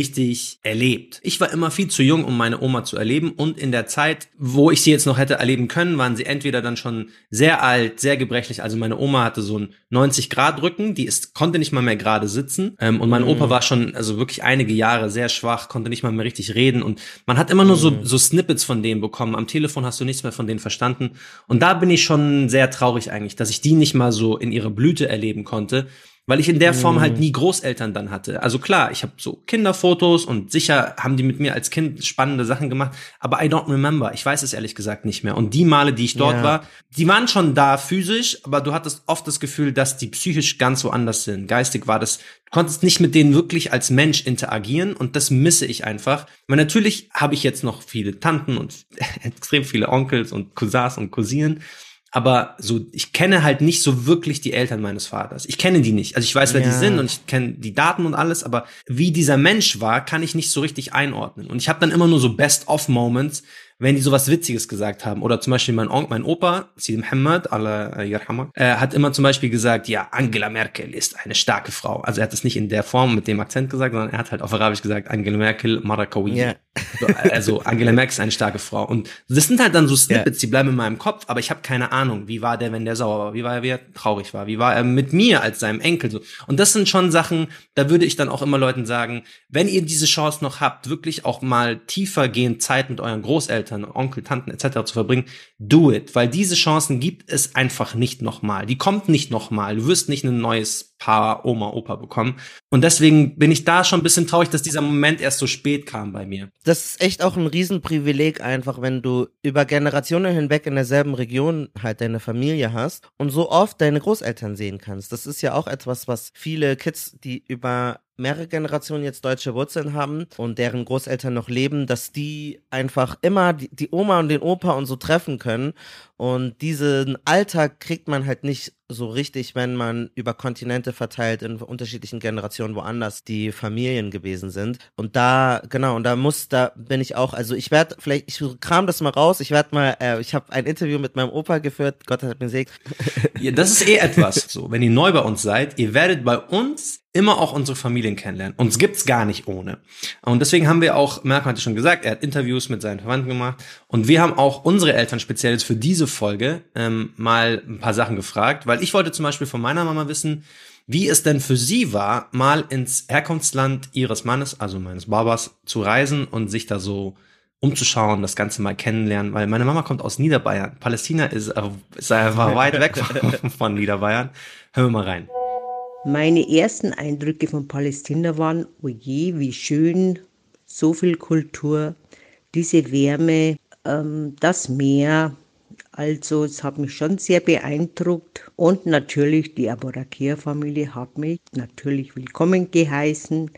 erlebt. Ich war immer viel zu jung, um meine Oma zu erleben und in der Zeit, wo ich sie jetzt noch hätte erleben können, waren sie entweder dann schon sehr alt, sehr gebrechlich. Also meine Oma hatte so einen 90 Grad Rücken, die ist konnte nicht mal mehr gerade sitzen ähm, und mein mhm. Opa war schon also wirklich einige Jahre sehr schwach, konnte nicht mal mehr richtig reden und man hat immer nur so mhm. so Snippets von denen bekommen. Am Telefon hast du nichts mehr von denen verstanden und da bin ich schon sehr traurig eigentlich, dass ich die nicht mal so in ihre Blüte erleben konnte, weil ich in der Form halt mhm. nie Großeltern dann hatte. Also klar, ich habe so Kinderfotos und sicher haben die mit mir als Kind spannende Sachen gemacht, aber I don't remember. Ich weiß es ehrlich gesagt nicht mehr. Und die Male, die ich dort ja. war, die waren schon da physisch, aber du hattest oft das Gefühl, dass die psychisch ganz woanders sind. Geistig war das, du konntest nicht mit denen wirklich als Mensch interagieren und das misse ich einfach. Weil natürlich habe ich jetzt noch viele Tanten und extrem viele Onkels und Cousins und Cousinen aber so, ich kenne halt nicht so wirklich die Eltern meines Vaters. Ich kenne die nicht. Also ich weiß, wer ja. die sind und ich kenne die Daten und alles, aber wie dieser Mensch war, kann ich nicht so richtig einordnen. Und ich habe dann immer nur so Best-of-Moments, wenn die sowas Witziges gesagt haben. Oder zum Beispiel mein, Onkel, mein Opa, Sidi Muhammad, Allah yarhamak, äh, hat immer zum Beispiel gesagt, ja, Angela Merkel ist eine starke Frau. Also er hat es nicht in der Form mit dem Akzent gesagt, sondern er hat halt auf Arabisch gesagt, Angela Merkel Marakawi. Yeah. Also Angela Merkel ist eine starke Frau. Und das sind halt dann so Snippets, yeah. die bleiben in meinem Kopf, aber ich habe keine Ahnung, wie war der, wenn der sauer war, wie war er, wie er traurig war, wie war er mit mir als seinem Enkel so. Und das sind schon Sachen, da würde ich dann auch immer Leuten sagen, wenn ihr diese Chance noch habt, wirklich auch mal tiefer gehend Zeit mit euren Großeltern Eltern, Onkel, Tanten etc. zu verbringen, do it, weil diese Chancen gibt es einfach nicht nochmal. Die kommt nicht nochmal. Du wirst nicht ein neues Paar Oma, Opa bekommen. Und deswegen bin ich da schon ein bisschen traurig, dass dieser Moment erst so spät kam bei mir. Das ist echt auch ein Riesenprivileg einfach, wenn du über Generationen hinweg in derselben Region halt deine Familie hast und so oft deine Großeltern sehen kannst. Das ist ja auch etwas, was viele Kids, die über mehrere Generationen jetzt deutsche Wurzeln haben und deren Großeltern noch leben, dass die einfach immer die, die Oma und den Opa und so treffen können. Und diesen Alltag kriegt man halt nicht so richtig, wenn man über Kontinente verteilt in unterschiedlichen Generationen woanders die Familien gewesen sind. Und da, genau, und da muss, da bin ich auch, also ich werde vielleicht, ich kram das mal raus, ich werde mal, äh, ich habe ein Interview mit meinem Opa geführt, Gott hat mir segt. Ja, das ist eh etwas so, wenn ihr neu bei uns seid, ihr werdet bei uns immer auch unsere Familien kennenlernen. Uns gibt's gar nicht ohne. Und deswegen haben wir auch, Malcolm hatte schon gesagt, er hat Interviews mit seinen Verwandten gemacht. Und wir haben auch unsere Eltern speziell jetzt für diese Folge ähm, mal ein paar Sachen gefragt, weil ich wollte zum Beispiel von meiner Mama wissen, wie es denn für sie war, mal ins Herkunftsland ihres Mannes, also meines Babas, zu reisen und sich da so umzuschauen, das Ganze mal kennenlernen, weil meine Mama kommt aus Niederbayern. Palästina ist, äh, ist einfach weit weg von, von Niederbayern. Hören wir mal rein. Meine ersten Eindrücke von Palästina waren, oh je, wie schön, so viel Kultur, diese Wärme, ähm, das Meer. Also es hat mich schon sehr beeindruckt und natürlich die Aborakir-Familie hat mich natürlich willkommen geheißen.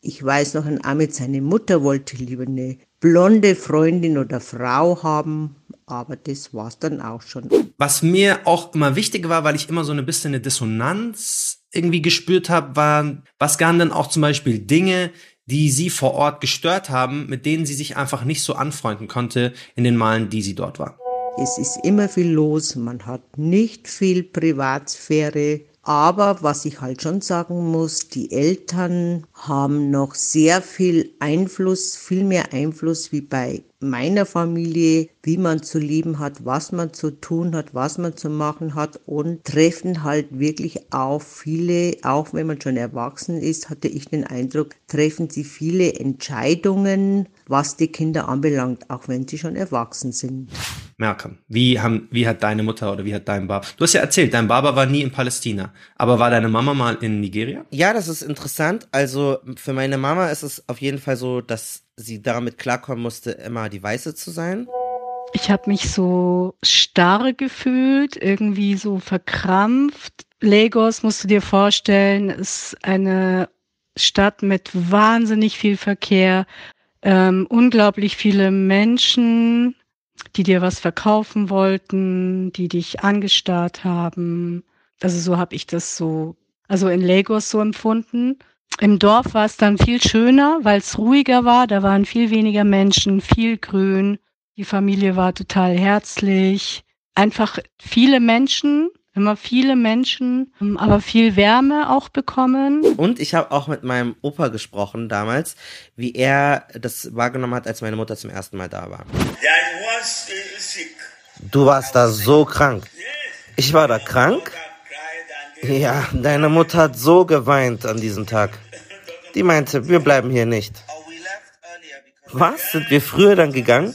Ich weiß noch, ein Ahmed, seine Mutter wollte lieber eine blonde Freundin oder Frau haben, aber das war's dann auch schon. Was mir auch immer wichtig war, weil ich immer so ein bisschen eine Dissonanz irgendwie gespürt habe, waren, was waren denn auch zum Beispiel Dinge, die sie vor Ort gestört haben, mit denen sie sich einfach nicht so anfreunden konnte in den Malen, die sie dort war. Es ist immer viel los, man hat nicht viel Privatsphäre, aber was ich halt schon sagen muss, die Eltern haben noch sehr viel Einfluss, viel mehr Einfluss wie bei meiner Familie, wie man zu leben hat, was man zu tun hat, was man zu machen hat und treffen halt wirklich auf viele, auch wenn man schon erwachsen ist, hatte ich den Eindruck, treffen sie viele Entscheidungen, was die Kinder anbelangt, auch wenn sie schon erwachsen sind. Malcolm, wie, haben, wie hat deine Mutter oder wie hat dein Baba, du hast ja erzählt, dein Baba war nie in Palästina, aber war deine Mama mal in Nigeria? Ja, das ist interessant. Also für meine Mama ist es auf jeden Fall so, dass sie damit klarkommen musste, immer die Weiße zu sein. Ich habe mich so starr gefühlt, irgendwie so verkrampft. Lagos, musst du dir vorstellen, ist eine Stadt mit wahnsinnig viel Verkehr, ähm, unglaublich viele Menschen, die dir was verkaufen wollten, die dich angestarrt haben. Also so habe ich das so, also in Lagos so empfunden. Im Dorf war es dann viel schöner, weil es ruhiger war. Da waren viel weniger Menschen, viel Grün. Die Familie war total herzlich. Einfach viele Menschen, immer viele Menschen, aber viel Wärme auch bekommen. Und ich habe auch mit meinem Opa gesprochen damals, wie er das wahrgenommen hat, als meine Mutter zum ersten Mal da war. Du warst da so krank. Ich war da krank? Ja, deine Mutter hat so geweint an diesem Tag. Die meinte, wir bleiben hier nicht. Was? Sind wir früher dann gegangen?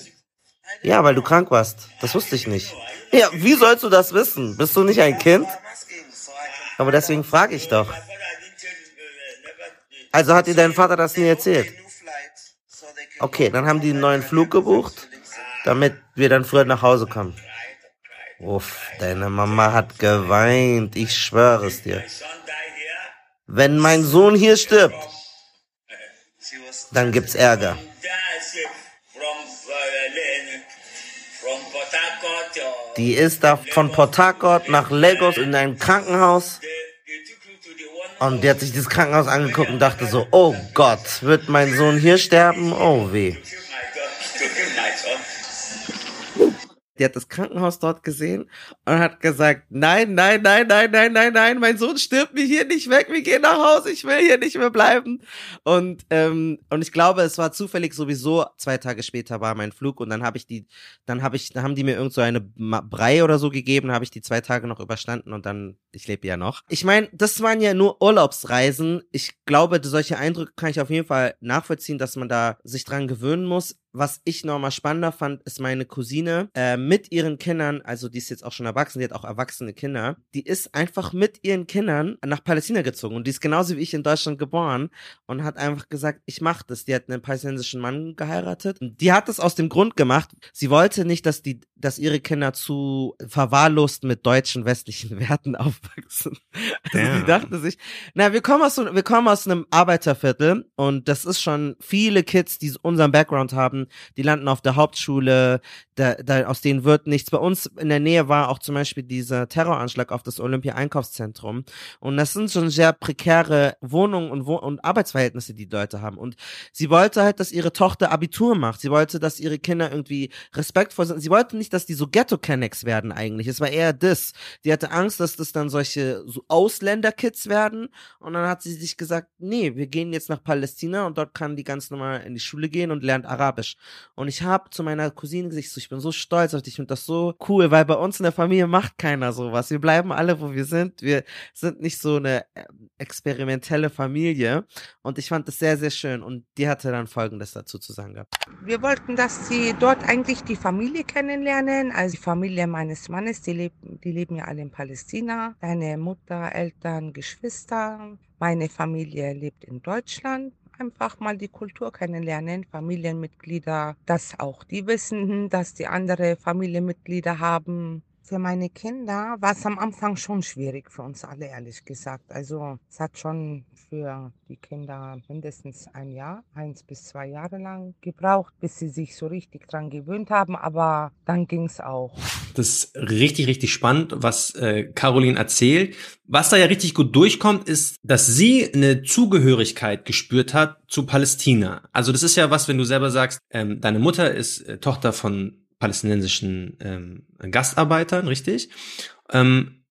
Ja, weil du krank warst. Das wusste ich nicht. Ja, wie sollst du das wissen? Bist du nicht ein Kind? Aber deswegen frage ich doch. Also hat dir dein Vater das nie erzählt? Okay, dann haben die einen neuen Flug gebucht, damit wir dann früher nach Hause kommen. Uff, deine Mama hat geweint, ich schwöre es dir. Wenn mein Sohn hier stirbt, dann gibt's Ärger. Die ist da von Port Harcourt nach Lagos in ein Krankenhaus. Und die hat sich dieses Krankenhaus angeguckt und dachte so, oh Gott, wird mein Sohn hier sterben? Oh weh. Die hat das Krankenhaus dort gesehen und hat gesagt, nein, nein, nein, nein, nein, nein, nein, mein Sohn stirbt mir hier nicht weg, wir gehen nach Hause, ich will hier nicht mehr bleiben. Und, ähm, und ich glaube, es war zufällig sowieso, zwei Tage später war mein Flug und dann habe ich die, dann habe ich, dann haben die mir irgend so eine Brei oder so gegeben, habe ich die zwei Tage noch überstanden und dann, ich lebe ja noch. Ich meine, das waren ja nur Urlaubsreisen. Ich glaube, solche Eindrücke kann ich auf jeden Fall nachvollziehen, dass man da sich dran gewöhnen muss was ich nochmal spannender fand, ist meine Cousine äh, mit ihren Kindern, also die ist jetzt auch schon erwachsen, die hat auch erwachsene Kinder, die ist einfach mit ihren Kindern nach Palästina gezogen und die ist genauso wie ich in Deutschland geboren und hat einfach gesagt, ich mach das. Die hat einen palästinensischen Mann geheiratet. Die hat das aus dem Grund gemacht, sie wollte nicht, dass die dass ihre Kinder zu verwahrlost mit deutschen westlichen Werten aufwachsen. Also Ja. sie dachte sich, na, wir kommen aus wir kommen aus einem Arbeiterviertel und das ist schon viele Kids, die unseren Background haben, die landen auf der Hauptschule, da, da, aus denen wird nichts. Bei uns in der Nähe war auch zum Beispiel dieser Terroranschlag auf das Olympia-Einkaufszentrum und das sind schon sehr prekäre Wohnungen und, Wo und Arbeitsverhältnisse, die die Leute haben und sie wollte halt, dass ihre Tochter Abitur macht. Sie wollte, dass ihre Kinder irgendwie respektvoll sind. Sie wollte nicht, dass die so Ghetto-Kennex werden eigentlich. Es war eher das. Sie hatte Angst, dass das dann solche so Ausländer-Kids werden. Und dann hat sie sich gesagt, nee, wir gehen jetzt nach Palästina und dort kann die ganz normal in die Schule gehen und lernt Arabisch. Und ich habe zu meiner Cousine gesagt, ich bin so stolz auf dich, ich finde das so cool, weil bei uns in der Familie macht keiner sowas. Wir bleiben alle, wo wir sind. Wir sind nicht so eine äh, experimentelle Familie. Und ich fand das sehr, sehr schön. Und die hatte dann Folgendes dazu zu sagen gehabt. Wir wollten, dass sie dort eigentlich die Familie kennenlernen. Also die Familie meines Mannes, die leben, die leben ja alle in Palästina. Seine Mutter, Eltern, Geschwister. Meine Familie lebt in Deutschland. Einfach mal die Kultur kennenlernen, Familienmitglieder, dass auch die wissen, dass die andere Familienmitglieder haben. Für meine Kinder war es am Anfang schon schwierig für uns alle, ehrlich gesagt. Also es hat schon für die Kinder mindestens ein Jahr, eins bis zwei Jahre lang gebraucht, bis sie sich so richtig dran gewöhnt haben. Aber dann ging es auch. Das ist richtig, richtig spannend, was äh, Caroline erzählt. Was da ja richtig gut durchkommt, ist, dass sie eine Zugehörigkeit gespürt hat zu Palästina. Also das ist ja was, wenn du selber sagst, ähm, deine Mutter ist äh, Tochter von palästinensischen ähm, Gastarbeitern, richtig? Ähm,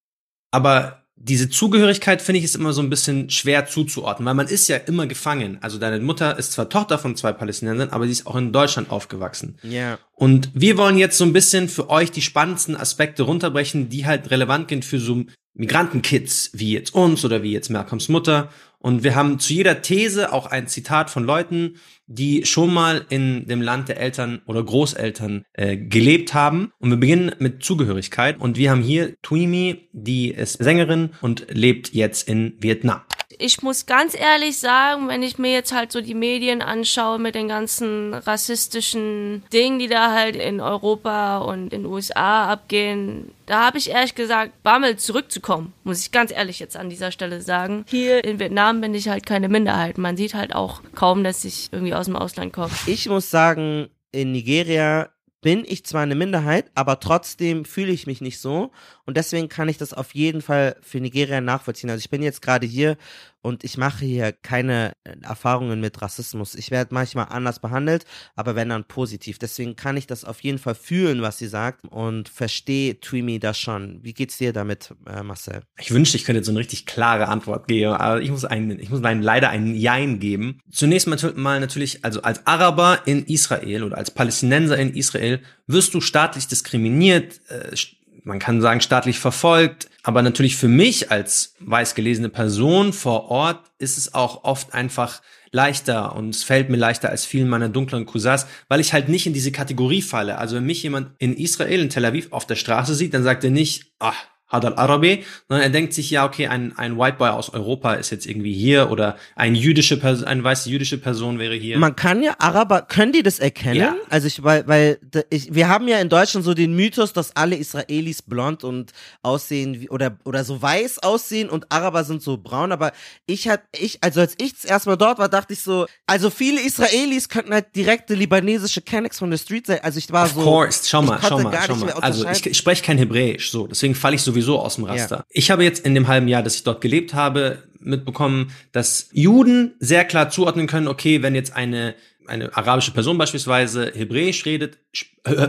aber diese Zugehörigkeit finde ich ist immer so ein bisschen schwer zuzuordnen, weil man ist ja immer gefangen. Also deine Mutter ist zwar Tochter von zwei Palästinensern, aber sie ist auch in Deutschland aufgewachsen. Ja. Und wir wollen jetzt so ein bisschen für euch die spannendsten Aspekte runterbrechen, die halt relevant sind für so Migrantenkids wie jetzt uns oder wie jetzt Malcolms Mutter. Und wir haben zu jeder These auch ein Zitat von Leuten, die schon mal in dem Land der Eltern oder Großeltern äh, gelebt haben. Und wir beginnen mit Zugehörigkeit. Und wir haben hier Tuimi, die ist Sängerin und lebt jetzt in Vietnam. Ich muss ganz ehrlich sagen, wenn ich mir jetzt halt so die Medien anschaue mit den ganzen rassistischen Dingen, die da halt in Europa und in den USA abgehen, da habe ich ehrlich gesagt Bammel zurückzukommen, muss ich ganz ehrlich jetzt an dieser Stelle sagen. Hier in Vietnam bin ich halt keine Minderheit. Man sieht halt auch kaum, dass ich irgendwie aus dem Ausland komme. Ich muss sagen, in Nigeria bin ich zwar eine Minderheit, aber trotzdem fühle ich mich nicht so. Und deswegen kann ich das auf jeden Fall für Nigeria nachvollziehen. Also ich bin jetzt gerade hier und ich mache hier keine äh, Erfahrungen mit Rassismus. Ich werde manchmal anders behandelt, aber wenn dann positiv. Deswegen kann ich das auf jeden Fall fühlen, was sie sagt und verstehe Twimi das schon. Wie geht's dir damit, äh, Marcel? Ich wünschte, ich könnte so eine richtig klare Antwort geben, aber ich muss einen, ich muss einen, leider einen Jein geben. Zunächst mal, mal natürlich, also als Araber in Israel oder als Palästinenser in Israel wirst du staatlich diskriminiert, äh, man kann sagen staatlich verfolgt, aber natürlich für mich als weiß gelesene Person vor Ort ist es auch oft einfach leichter und es fällt mir leichter als vielen meiner dunklen Cousins, weil ich halt nicht in diese Kategorie falle. Also wenn mich jemand in Israel, in Tel Aviv auf der Straße sieht, dann sagt er nicht, ach, Hadal Arabi, sondern er denkt sich, ja, okay, ein, ein White Boy aus Europa ist jetzt irgendwie hier oder ein jüdische Person, eine weiße jüdische Person wäre hier. Man kann ja Araber, können die das erkennen? Ja. Also ich, weil, weil ich, wir haben ja in Deutschland so den Mythos, dass alle Israelis blond und aussehen wie, oder, oder so weiß aussehen und Araber sind so braun, aber ich hat, ich, also als ich das erste Mal dort war, dachte ich so, also viele Israelis könnten halt direkte libanesische Kennex von der Street sein, also ich war Of so. course, schau mal, schau mal, schau mal. Also ich, ich spreche kein Hebräisch, so, deswegen falle ich sowieso aus dem Raster. Ja. Ich habe jetzt in dem halben Jahr, dass ich dort gelebt habe, mitbekommen, dass Juden sehr klar zuordnen können, okay, wenn jetzt eine eine arabische Person beispielsweise Hebräisch redet,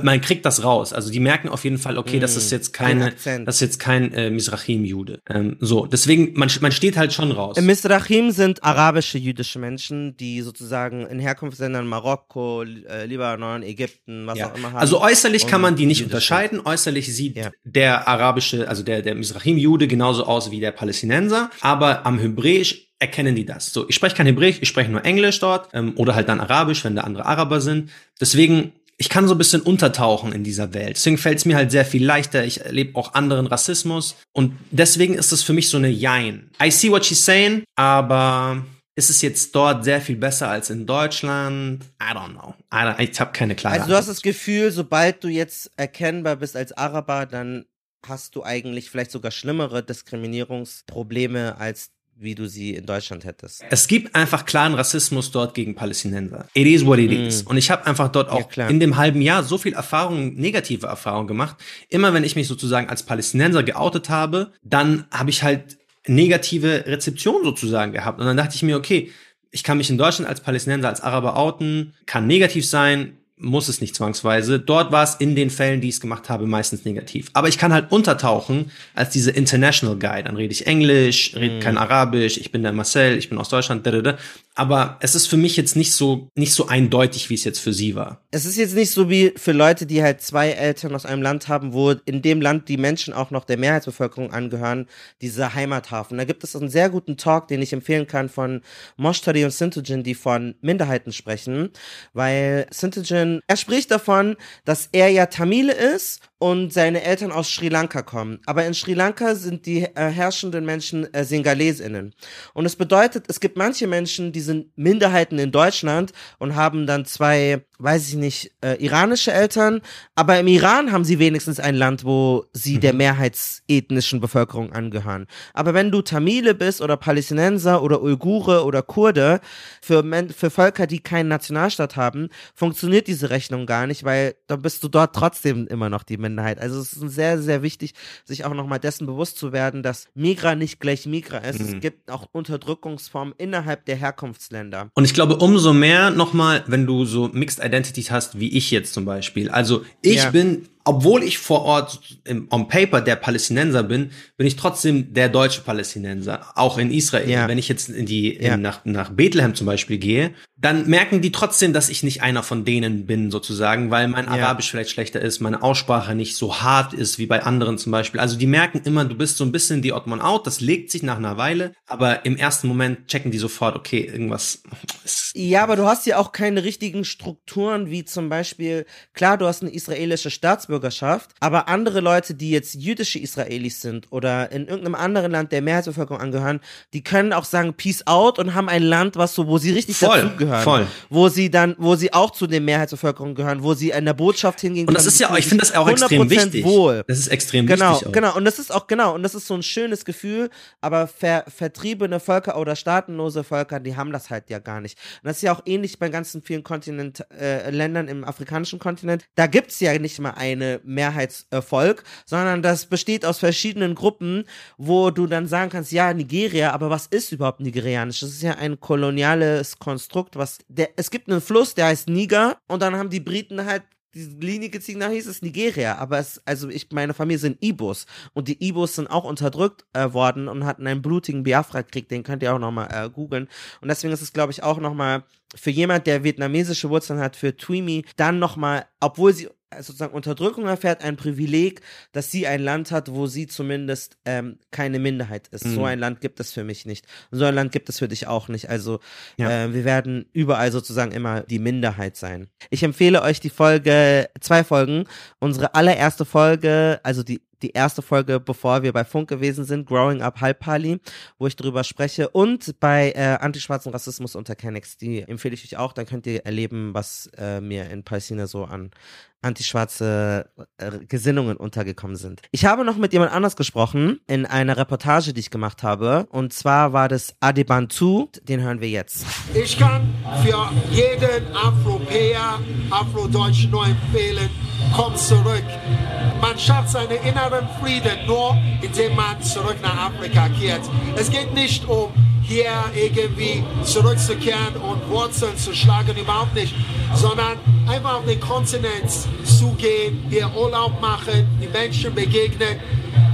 man kriegt das raus. Also die merken auf jeden Fall, okay, das ist jetzt Mm, ein keine, das ist jetzt kein äh, Mizrachim-Jude. Ähm, so, deswegen man man steht halt schon raus. Misrachim sind arabische jüdische Menschen, die sozusagen in Herkunftsländern Marokko, äh, Libanon, Ägypten, was Ja. auch immer haben. Also äußerlich kann man die nicht jüdisch unterscheiden. Äußerlich sieht Ja. der arabische, also der, der Mizrachim-Jude genauso aus wie der Palästinenser, aber am Hebräisch erkennen die das. So, ich spreche kein Hebräisch, ich spreche nur Englisch dort ähm, oder halt dann Arabisch, wenn da andere Araber sind. Deswegen, ich kann so ein bisschen untertauchen in dieser Welt. Deswegen fällt es mir halt sehr viel leichter. Ich erlebe auch anderen Rassismus und deswegen ist es für mich so eine Jein. I see what she's saying, aber Ist es jetzt dort sehr viel besser als in Deutschland? I don't know. I don't, ich habe keine klare Also du hast das Gefühl, sobald du jetzt erkennbar bist als Araber, dann hast du eigentlich vielleicht sogar schlimmere Diskriminierungsprobleme als wie du sie in Deutschland hättest. Es gibt einfach klaren Rassismus dort gegen Palästinenser. It is what it Mm. is. Und ich habe einfach dort auch klar. in dem halben Jahr so viel Erfahrungen, negative Erfahrungen gemacht. Immer wenn ich mich sozusagen als Palästinenser geoutet habe, dann habe ich halt negative Rezeption sozusagen gehabt. Und dann dachte ich mir, okay, ich kann mich in Deutschland als Palästinenser, als Araber outen, kann negativ sein, muss es nicht zwangsweise. Dort war es in den Fällen, die ich es gemacht habe, meistens negativ. Aber ich kann halt untertauchen als diese International Guy. Dann rede ich Englisch, rede kein Arabisch, ich bin der Marcel, ich bin aus Deutschland, da, da, da. Aber es ist für mich jetzt nicht so, nicht so eindeutig, wie es jetzt für sie war. Es ist jetzt nicht so wie für Leute, die halt zwei Eltern aus einem Land haben, wo in dem Land die Menschen auch noch der Mehrheitsbevölkerung angehören, diese Heimathafen. Da gibt es einen sehr guten Talk, den ich empfehlen kann von Moshtari und Sintogen, die von Minderheiten sprechen, weil Sintogen, er spricht davon, dass er ja Tamile ist und seine Eltern aus Sri Lanka kommen. Aber in Sri Lanka sind die äh, herrschenden Menschen äh, Singalesinnen. Und es bedeutet, es gibt manche Menschen, die sind Minderheiten in Deutschland und haben dann zwei, weiß ich nicht, äh, iranische Eltern. Aber im Iran haben sie wenigstens ein Land, wo sie der mehrheitsethnischen Bevölkerung angehören. Aber wenn du Tamile bist oder Palästinenser oder Uigure oder Kurde, für, Men für Völker, die keinen Nationalstaat haben, funktioniert diese Rechnung gar nicht, weil dann bist du dort trotzdem immer noch die Minderheit. Also es ist sehr, sehr wichtig, sich auch nochmal dessen bewusst zu werden, dass Migra nicht gleich Migra ist. Es gibt auch Unterdrückungsformen innerhalb der Herkunftsländer. Und ich glaube, umso mehr nochmal, wenn du so Mixed Identities hast, wie ich jetzt zum Beispiel. Also ich Ja. bin, obwohl ich vor Ort im, on paper der Palästinenser bin, bin ich trotzdem der deutsche Palästinenser, auch in Israel. Ja. Wenn ich jetzt in die, in, Ja. nach, nach Bethlehem zum Beispiel gehe, dann merken die trotzdem, dass ich nicht einer von denen bin, sozusagen, weil mein Ja. Arabisch vielleicht schlechter ist, meine Aussprache nicht so hart ist wie bei anderen zum Beispiel. Also die merken immer, du bist so ein bisschen die Odd Man Out, das legt sich nach einer Weile, aber im ersten Moment checken die sofort, okay, irgendwas ist Ja, aber du hast ja auch keine richtigen Strukturen, wie zum Beispiel, klar, du hast eine israelische Staatsbürgerschaft, aber andere Leute, die jetzt jüdische Israelis sind oder in irgendeinem anderen Land der Mehrheitsbevölkerung angehören, die können auch sagen Peace out und haben ein Land, was so, wo sie richtig Voll, dazugehören. Voll. Wo sie dann, wo sie auch zu den Mehrheitsbevölkerung gehören, wo sie in der Botschaft hingehen Und das können, ist ja, fühlen ich finde das auch extrem 100% wichtig. Wohl. Das ist extrem Genau, wichtig. Auch. genau. Und das ist auch, genau, und das ist so ein schönes Gefühl, aber ver, vertriebene Völker oder staatenlose Völker, die haben das halt ja gar nicht. Und das ist ja auch ähnlich bei ganzen vielen Kontinent, äh, Ländern im afrikanischen Kontinent. Da gibt's ja nicht mal eine Mehrheitsvolk, sondern das besteht aus verschiedenen Gruppen, wo du dann sagen kannst, ja, Nigeria, aber was ist überhaupt nigerianisch? Das ist ja ein koloniales Konstrukt, was, der, es gibt einen Fluss, der heißt Niger, und dann haben die Briten halt die Linie gezogen, nach hieß es Nigeria, aber es, also ich, meine Familie sind Ibos und die Ibos sind auch unterdrückt äh, worden und hatten einen blutigen Biafra-Krieg, den könnt ihr auch nochmal äh, googeln. Und deswegen ist es, glaube ich, auch nochmal für jemand, der vietnamesische Wurzeln hat, für Twimi, dann nochmal, obwohl sie sozusagen Unterdrückung erfährt, ein Privileg, dass sie ein Land hat, wo sie zumindest ähm, keine Minderheit ist. So ein Land gibt es für mich nicht. So ein Land gibt es für dich auch nicht. Also Ja. äh, wir werden überall sozusagen immer die Minderheit sein. Ich empfehle euch die Folge, zwei Folgen. Unsere allererste Folge, also die die erste Folge, bevor wir bei Funk gewesen sind, Growing Up Halbpali, wo ich drüber spreche. Und bei äh, antischwarzen Rassismus unter Kennex, die empfehle ich euch auch. Dann könnt ihr erleben, was äh, mir in Palästina so an antischwarze äh, Gesinnungen untergekommen sind. Ich habe noch mit jemand anders gesprochen in einer Reportage, die ich gemacht habe. Und zwar war das Adebantu. Den hören wir jetzt. Ich kann für jeden Afropäer, Afrodeutschen nur empfehlen, komm zurück. Man schafft seinen inneren Frieden nur, indem man zurück nach Afrika kehrt. Es geht nicht um hier irgendwie zurückzukehren und Wurzeln zu schlagen, überhaupt nicht, sondern einfach auf den Kontinent zugehen, hier Urlaub machen, die Menschen begegnen,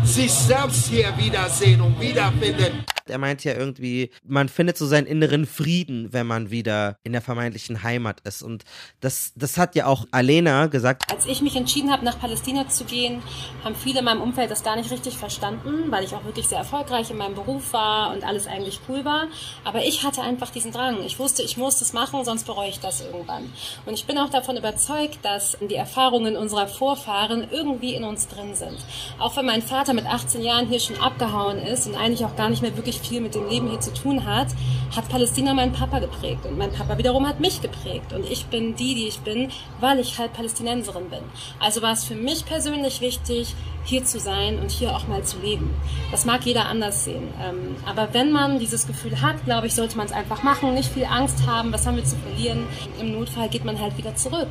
sich selbst hier wiedersehen und wiederfinden. Er meint ja irgendwie, man findet so seinen inneren Frieden, wenn man wieder in der vermeintlichen Heimat ist. Und das, das hat ja auch Alena gesagt. Als ich mich entschieden habe, nach Palästina zu gehen, haben viele in meinem Umfeld das gar nicht richtig verstanden, weil ich auch wirklich sehr erfolgreich in meinem Beruf war und alles eigentlich cool war. Aber ich hatte einfach diesen Drang. Ich wusste, ich muss das machen, sonst bereue ich das irgendwann. Und ich bin auch davon überzeugt, dass die Erfahrungen unserer Vorfahren irgendwie in uns drin sind. Auch wenn mein Vater mit 18 Jahren hier schon abgehauen ist und eigentlich auch gar nicht mehr wirklich viel mit dem Leben hier zu tun hat, hat Palästina meinen Papa geprägt und mein Papa wiederum hat mich geprägt und ich bin die, die ich bin, weil ich halt Palästinenserin bin. Also war es für mich persönlich wichtig, hier zu sein und hier auch mal zu leben. Das mag jeder anders sehen. Ähm, aber wenn man dieses Gefühl hat, glaube ich, sollte man es einfach machen, nicht viel Angst haben, was haben wir zu verlieren. Im Notfall geht man halt wieder zurück.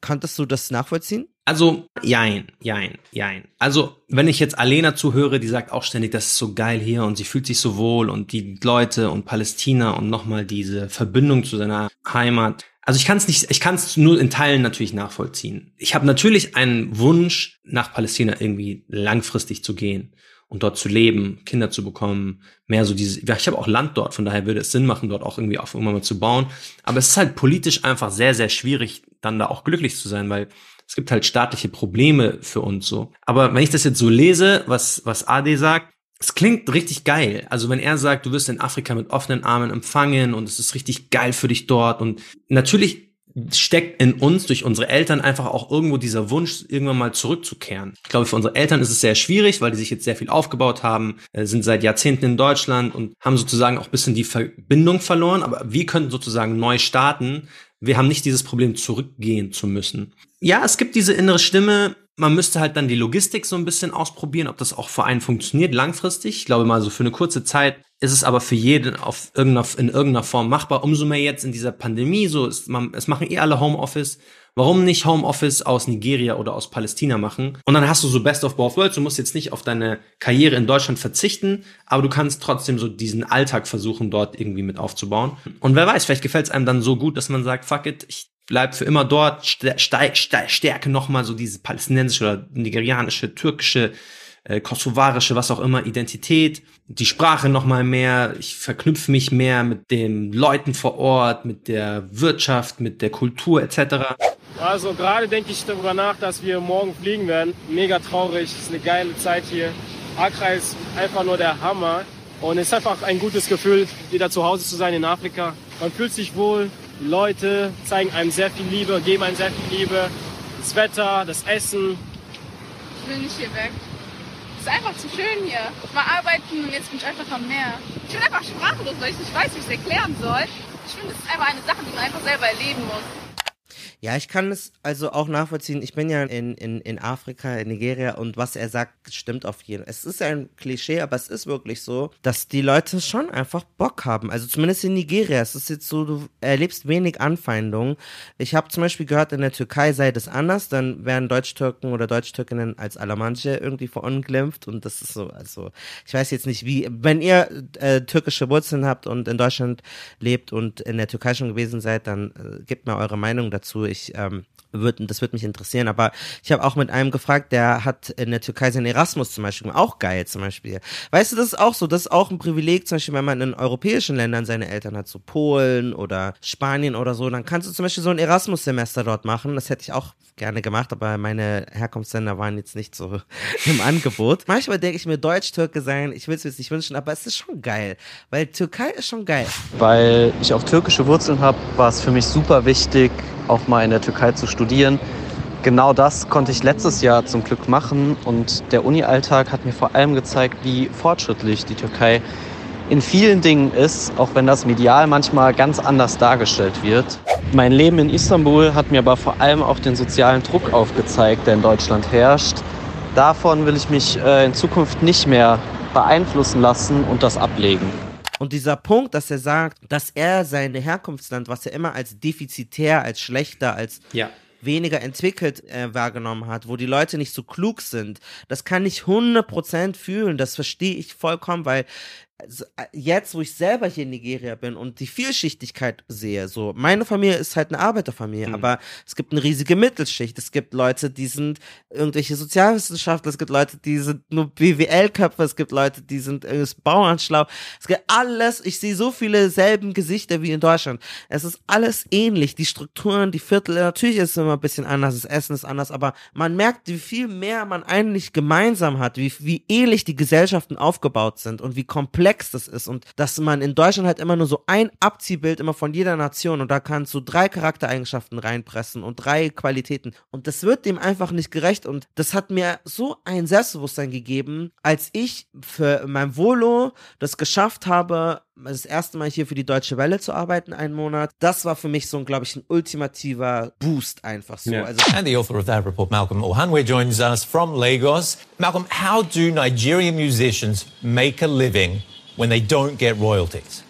Konntest du das nachvollziehen? Also, jein, jein, jein. Also, wenn ich jetzt Alena zuhöre, die sagt auch ständig, das ist so geil hier und sie fühlt sich so wohl und die Leute und Palästina und nochmal diese Verbindung zu seiner Heimat. Also ich kann es nicht, ich kann es nur in Teilen natürlich nachvollziehen. Ich habe natürlich einen Wunsch, nach Palästina irgendwie langfristig zu gehen und dort zu leben, Kinder zu bekommen, mehr so dieses, ja, ich habe auch Land dort, von daher würde es Sinn machen, dort auch irgendwie auf irgendwann mal zu bauen. Aber es ist halt politisch einfach sehr, sehr schwierig, dann da auch glücklich zu sein, weil es gibt halt staatliche Probleme für uns so. Aber wenn ich das jetzt so lese, was, was Ade sagt, es klingt richtig geil. Also wenn er sagt, du wirst in Afrika mit offenen Armen empfangen und es ist richtig geil für dich dort und natürlich steckt in uns durch unsere Eltern einfach auch irgendwo dieser Wunsch, irgendwann mal zurückzukehren. Ich glaube, für unsere Eltern ist es sehr schwierig, weil die sich jetzt sehr viel aufgebaut haben, äh, sind seit Jahrzehnten in Deutschland und haben sozusagen auch bisschen die Verbindung verloren. Aber wir können sozusagen neu starten. Wir haben nicht dieses Problem, zurückgehen zu müssen. Ja, es gibt diese innere Stimme, man müsste halt dann die Logistik so ein bisschen ausprobieren, ob das auch für einen funktioniert langfristig. Ich glaube mal so für eine kurze Zeit ist es aber für jeden auf irgendeiner, in irgendeiner Form machbar. Umso mehr jetzt in dieser Pandemie, so ist man, es machen eh alle Homeoffice. Warum nicht Homeoffice aus Nigeria oder aus Palästina machen? Und dann hast du so Best of Both Worlds. Du musst jetzt nicht auf deine Karriere in Deutschland verzichten, aber du kannst trotzdem so diesen Alltag versuchen, dort irgendwie mit aufzubauen. Und wer weiß, vielleicht gefällt es einem dann so gut, dass man sagt, fuck it, ich bleib für immer dort, stärke nochmal so diese palästinensische oder nigerianische, türkische, äh, kosovarische, was auch immer, Identität, die Sprache nochmal mehr, ich verknüpfe mich mehr mit den Leuten vor Ort, mit der Wirtschaft, mit der Kultur etc. Also gerade denke ich darüber nach, dass wir morgen fliegen werden. Mega traurig, es ist eine geile Zeit hier. Accra ist einfach nur der Hammer. Und es ist einfach ein gutes Gefühl, wieder zu Hause zu sein in Afrika. Man fühlt sich wohl, die Leute zeigen einem sehr viel Liebe, geben einem sehr viel Liebe. Das Wetter, das Essen. Ich will nicht hier weg. Ist einfach zu schön hier. War arbeiten und jetzt bin ich einfach am Meer. Ich bin einfach sprachlos, weil ich nicht weiß, wie ich es erklären soll. Ich finde, es ist einfach eine Sache, die man einfach selber erleben muss. Ja, ich kann es also auch nachvollziehen. Ich bin ja in, in, in Afrika, in Nigeria und was er sagt, stimmt auf jeden Fall. Es ist ein Klischee, aber es ist wirklich so, dass die Leute schon einfach Bock haben. Also zumindest in Nigeria. Es ist jetzt so, du erlebst wenig Anfeindungen. Ich habe zum Beispiel gehört, in der Türkei sei das anders. Dann werden Deutsch-Türken oder Deutsch-Türkinnen als Alamanche irgendwie verunglimpft und das ist so, also ich weiß jetzt nicht wie. Wenn ihr äh, türkische Wurzeln habt und in Deutschland lebt und in der Türkei schon gewesen seid, dann äh, gebt mir eure Meinung dazu ich ähm, würde, das würde mich interessieren. Aber ich habe auch mit einem gefragt, der hat in der Türkei seinen Erasmus zum Beispiel, auch geil zum Beispiel. Weißt du, das ist auch so, das ist auch ein Privileg, zum Beispiel, wenn man in europäischen Ländern seine Eltern hat, so Polen oder Spanien oder so, dann kannst du zum Beispiel so ein Erasmus-Semester dort machen. Das hätte ich auch gerne gemacht, aber meine Herkunftsländer waren jetzt nicht so im Angebot. Manchmal denke ich mir, Deutsch-Türke sein, ich will es mir jetzt nicht wünschen, aber es ist schon geil, weil Türkei ist schon geil. Weil ich auch türkische Wurzeln habe, war es für mich super wichtig, auch mal in der Türkei zu studieren. Genau das konnte ich letztes Jahr zum Glück machen und der Uni-Alltag hat mir vor allem gezeigt, wie fortschrittlich die Türkei in vielen Dingen ist, auch wenn das medial manchmal ganz anders dargestellt wird. Mein Leben in Istanbul hat mir aber vor allem auch den sozialen Druck aufgezeigt, der in Deutschland herrscht. Davon will ich mich äh, in Zukunft nicht mehr beeinflussen lassen und das ablegen. Und dieser Punkt, dass er sagt, dass er sein Herkunftsland, was er immer als defizitär, als schlechter, als ja weniger entwickelt äh, wahrgenommen hat, wo die Leute nicht so klug sind, das kann ich 100% fühlen, das verstehe ich vollkommen, weil also, äh, jetzt, wo ich selber hier in Nigeria bin und die Vielschichtigkeit sehe, so, meine Familie ist halt eine Arbeiterfamilie, mhm. aber es gibt eine riesige Mittelschicht. Es gibt Leute, die sind irgendwelche Sozialwissenschaftler, es gibt Leute, die sind nur BWL-Köpfe, es gibt Leute, die sind äh, Bauernschlau. Es gibt alles, ich sehe so viele selben Gesichter wie in Deutschland. Es ist alles ähnlich, die Strukturen, die Viertel, natürlich ist es immer ein bisschen anders, das Essen ist anders, aber man merkt, wie viel mehr man eigentlich gemeinsam hat, wie, wie ähnlich die Gesellschaften aufgebaut sind und wie komplex komplex das ist und dass man in Deutschland halt immer nur so ein Abziehbild immer von jeder Nation und da kannst du drei Charaktereigenschaften reinpressen und drei Qualitäten und das wird dem einfach nicht gerecht und das hat mir so ein Selbstbewusstsein gegeben, als ich für mein Volo das geschafft habe, das erste Mal hier für die Deutsche Welle zu arbeiten, einen Monat. Das war für mich so, glaube ich, ein ultimativer Boost einfach so. Yeah. Also And the author of that report, Malcolm Ohanwe, joins us from Lagos. Malcolm, how do Nigerian musicians make a living when they don't get royalties?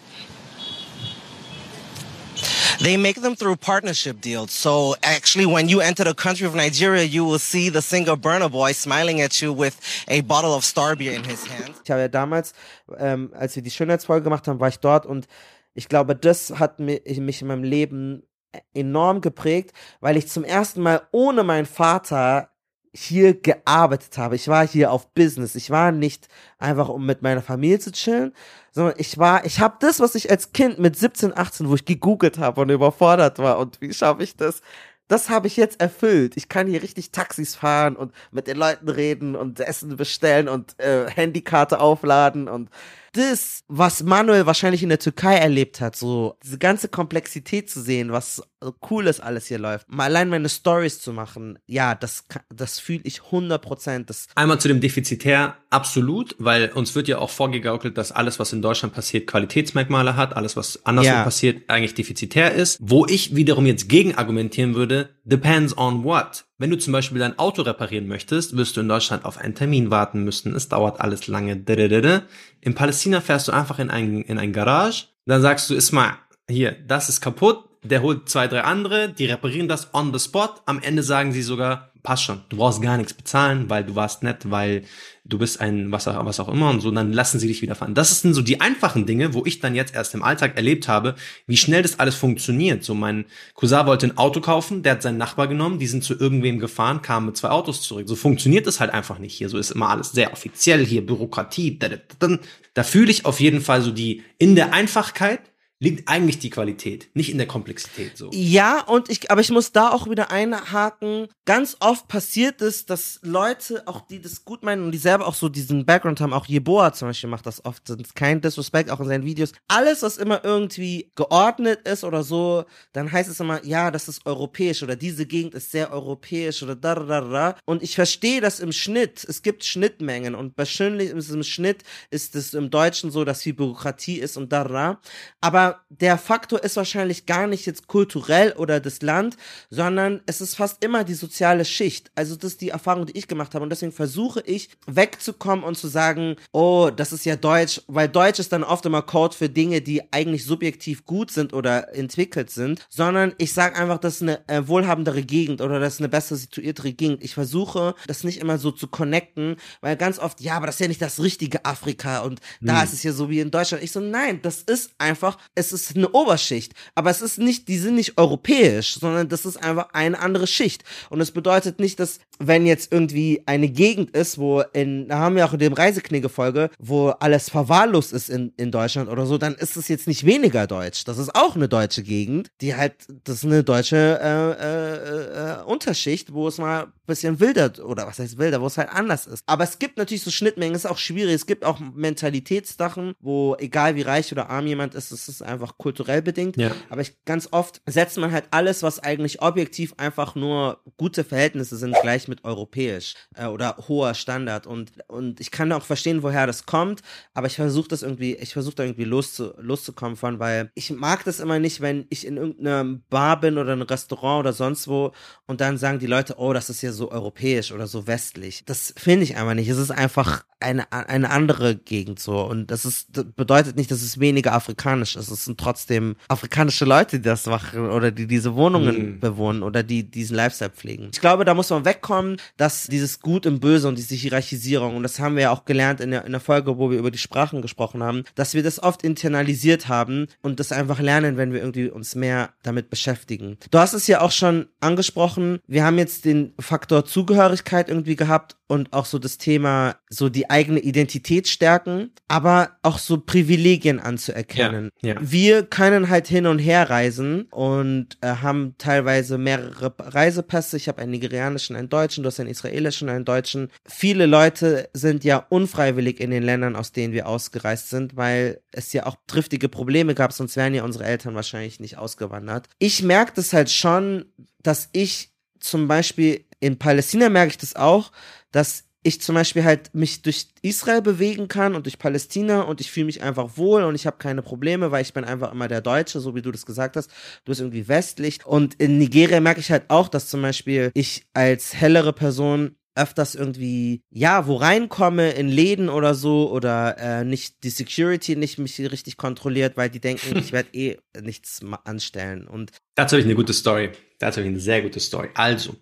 They make them through partnership deals. So actually, when you enter the country of Nigeria, you will see the singer Burna Boy smiling at you with a bottle of star beer in his hand. Ich habe ja damals, ähm, als wir die Schönheitsfolge gemacht haben, war ich dort und ich glaube, das hat mi- mich in meinem Leben enorm geprägt, weil ich zum ersten Mal ohne meinen Vater hier gearbeitet habe. Ich war hier auf Business. Ich war nicht einfach, um mit meiner Familie zu chillen, sondern ich war, ich habe das, was ich als Kind mit 17, 18, wo ich gegoogelt habe und überfordert war und wie schaffe ich das, das habe ich jetzt erfüllt. Ich kann hier richtig Taxis fahren und mit den Leuten reden und Essen bestellen und äh, Handykarte aufladen und das, was Manuel wahrscheinlich in der Türkei erlebt hat, so diese ganze Komplexität zu sehen, was cooles alles hier läuft, mal allein meine Stories zu machen, ja, das, das fühle ich 100 Prozent. Das Einmal zu dem Defizitär absolut, weil uns wird ja auch vorgegaukelt, dass alles, was in Deutschland passiert, Qualitätsmerkmale hat, alles, was anderswo Ja. passiert, eigentlich defizitär ist. Wo ich wiederum jetzt gegen argumentieren würde, depends on what. Wenn du zum Beispiel dein Auto reparieren möchtest, wirst du in Deutschland auf einen Termin warten müssen. Es dauert alles lange. In Palästina fährst du einfach in ein, in ein Garage, dann sagst du, Ismail, hier, das ist kaputt, der holt zwei, drei andere, die reparieren das on the spot. Am Ende sagen sie sogar, passt schon, du brauchst gar nichts bezahlen, weil du warst nett, weil du bist ein was auch, was auch immer und so, dann lassen sie dich wieder fahren. Das sind so die einfachen Dinge, wo ich dann jetzt erst im Alltag erlebt habe, wie schnell das alles funktioniert. So mein Cousin wollte ein Auto kaufen, der hat seinen Nachbar genommen, die sind zu irgendwem gefahren, kamen mit zwei Autos zurück. So funktioniert es halt einfach nicht hier. So ist immer alles sehr offiziell hier, Bürokratie. Da, da, da, da fühle ich auf jeden Fall so die, in der Einfachkeit liegt eigentlich die Qualität, nicht in der Komplexität, so. Ja, und ich, aber ich muss da auch wieder einhaken. Ganz oft passiert es, dass Leute, auch die das gut meinen und die selber auch so diesen Background haben, auch Jeboa zum Beispiel macht das oft, ist kein Disrespect, auch in seinen Videos. Alles, was immer irgendwie geordnet ist oder so, dann heißt es immer, ja, das ist europäisch oder diese Gegend ist sehr europäisch oder da, da, da. Und ich verstehe das im Schnitt. Es gibt Schnittmengen und wahrscheinlich im Schnitt ist es im Deutschen so, dass viel Bürokratie ist und da, da, da. Aber der Faktor ist wahrscheinlich gar nicht jetzt kulturell oder das Land, sondern es ist fast immer die soziale Schicht. Also das ist die Erfahrung, die ich gemacht habe. Und deswegen versuche ich wegzukommen und zu sagen, oh, das ist ja Deutsch, weil Deutsch ist dann oft immer Code für Dinge, die eigentlich subjektiv gut sind oder entwickelt sind, sondern ich sage einfach, das ist eine äh, wohlhabendere Gegend oder das ist eine besser situiertere Gegend. Ich versuche, das nicht immer so zu connecten, weil ganz oft, ja, aber das ist ja nicht das richtige Afrika und da Hm. ist es ja so wie in Deutschland. Ich so, nein, das ist einfach, es ist eine Oberschicht, aber es ist nicht, die sind nicht europäisch, sondern das ist einfach eine andere Schicht. Und es bedeutet nicht, dass wenn jetzt irgendwie eine Gegend ist, wo in, da haben wir auch in dem Reiseknigge-Folge, wo alles verwahrlost ist in, in Deutschland oder so, dann ist es jetzt nicht weniger deutsch. Das ist auch eine deutsche Gegend, die halt, das ist eine deutsche äh, äh, äh, Unterschicht, wo es mal bisschen wilder, oder was heißt wilder, wo es halt anders ist. Aber es gibt natürlich so Schnittmengen, es ist auch schwierig, es gibt auch Mentalitätssachen, wo egal wie reich oder arm jemand ist, es ist einfach kulturell bedingt. Ja. Aber ich, ganz oft setzt man halt alles, was eigentlich objektiv einfach nur gute Verhältnisse sind, gleich mit europäisch äh, oder hoher Standard. Und, und ich kann auch verstehen, woher das kommt, aber ich versuche das irgendwie, ich versuche da irgendwie loszu, loszukommen von, weil ich mag das immer nicht, wenn ich in irgendeiner Bar bin oder ein Restaurant oder sonst wo und dann sagen die Leute, oh, das ist ja so europäisch oder so westlich. Das finde ich einfach nicht. Es ist einfach eine, eine andere Gegend so. Und das ist, das bedeutet nicht, dass es weniger afrikanisch ist. Es sind trotzdem afrikanische Leute, die das machen oder die diese Wohnungen Mhm. bewohnen oder die diesen Lifestyle pflegen. Ich glaube, da muss man wegkommen, dass dieses Gut und Böse und diese Hierarchisierung, und das haben wir ja auch gelernt in der, in der Folge, wo wir über die Sprachen gesprochen haben, dass wir das oft internalisiert haben und das einfach lernen, wenn wir irgendwie uns mehr damit beschäftigen. Du hast es ja auch schon angesprochen, wir haben jetzt den Faktor Zugehörigkeit irgendwie gehabt und auch so das Thema, so die eigene Identität stärken, aber auch so Privilegien anzuerkennen. Ja, ja. Wir können halt hin und her reisen und äh, haben teilweise mehrere Reisepässe. Ich habe einen nigerianischen, einen deutschen, du hast einen israelischen, einen deutschen. Viele Leute sind ja unfreiwillig in den Ländern, aus denen wir ausgereist sind, weil es ja auch triftige Probleme gab, sonst wären ja unsere Eltern wahrscheinlich nicht ausgewandert. Ich merke das halt schon, dass ich zum Beispiel in Palästina merke ich das auch, dass ich zum Beispiel halt mich durch Israel bewegen kann und durch Palästina und ich fühle mich einfach wohl und ich habe keine Probleme, weil ich bin einfach immer der Deutsche, so wie du das gesagt hast. Du bist irgendwie westlich. Und in Nigeria merke ich halt auch, dass zum Beispiel ich als hellere Person öfters irgendwie, ja, wo reinkomme in Läden oder so oder äh, nicht die Security nicht mich richtig kontrolliert, weil die denken, ich werde eh nichts anstellen. Und dazu habe ich eine gute Story. Dazu habe ich eine sehr gute Story. Also,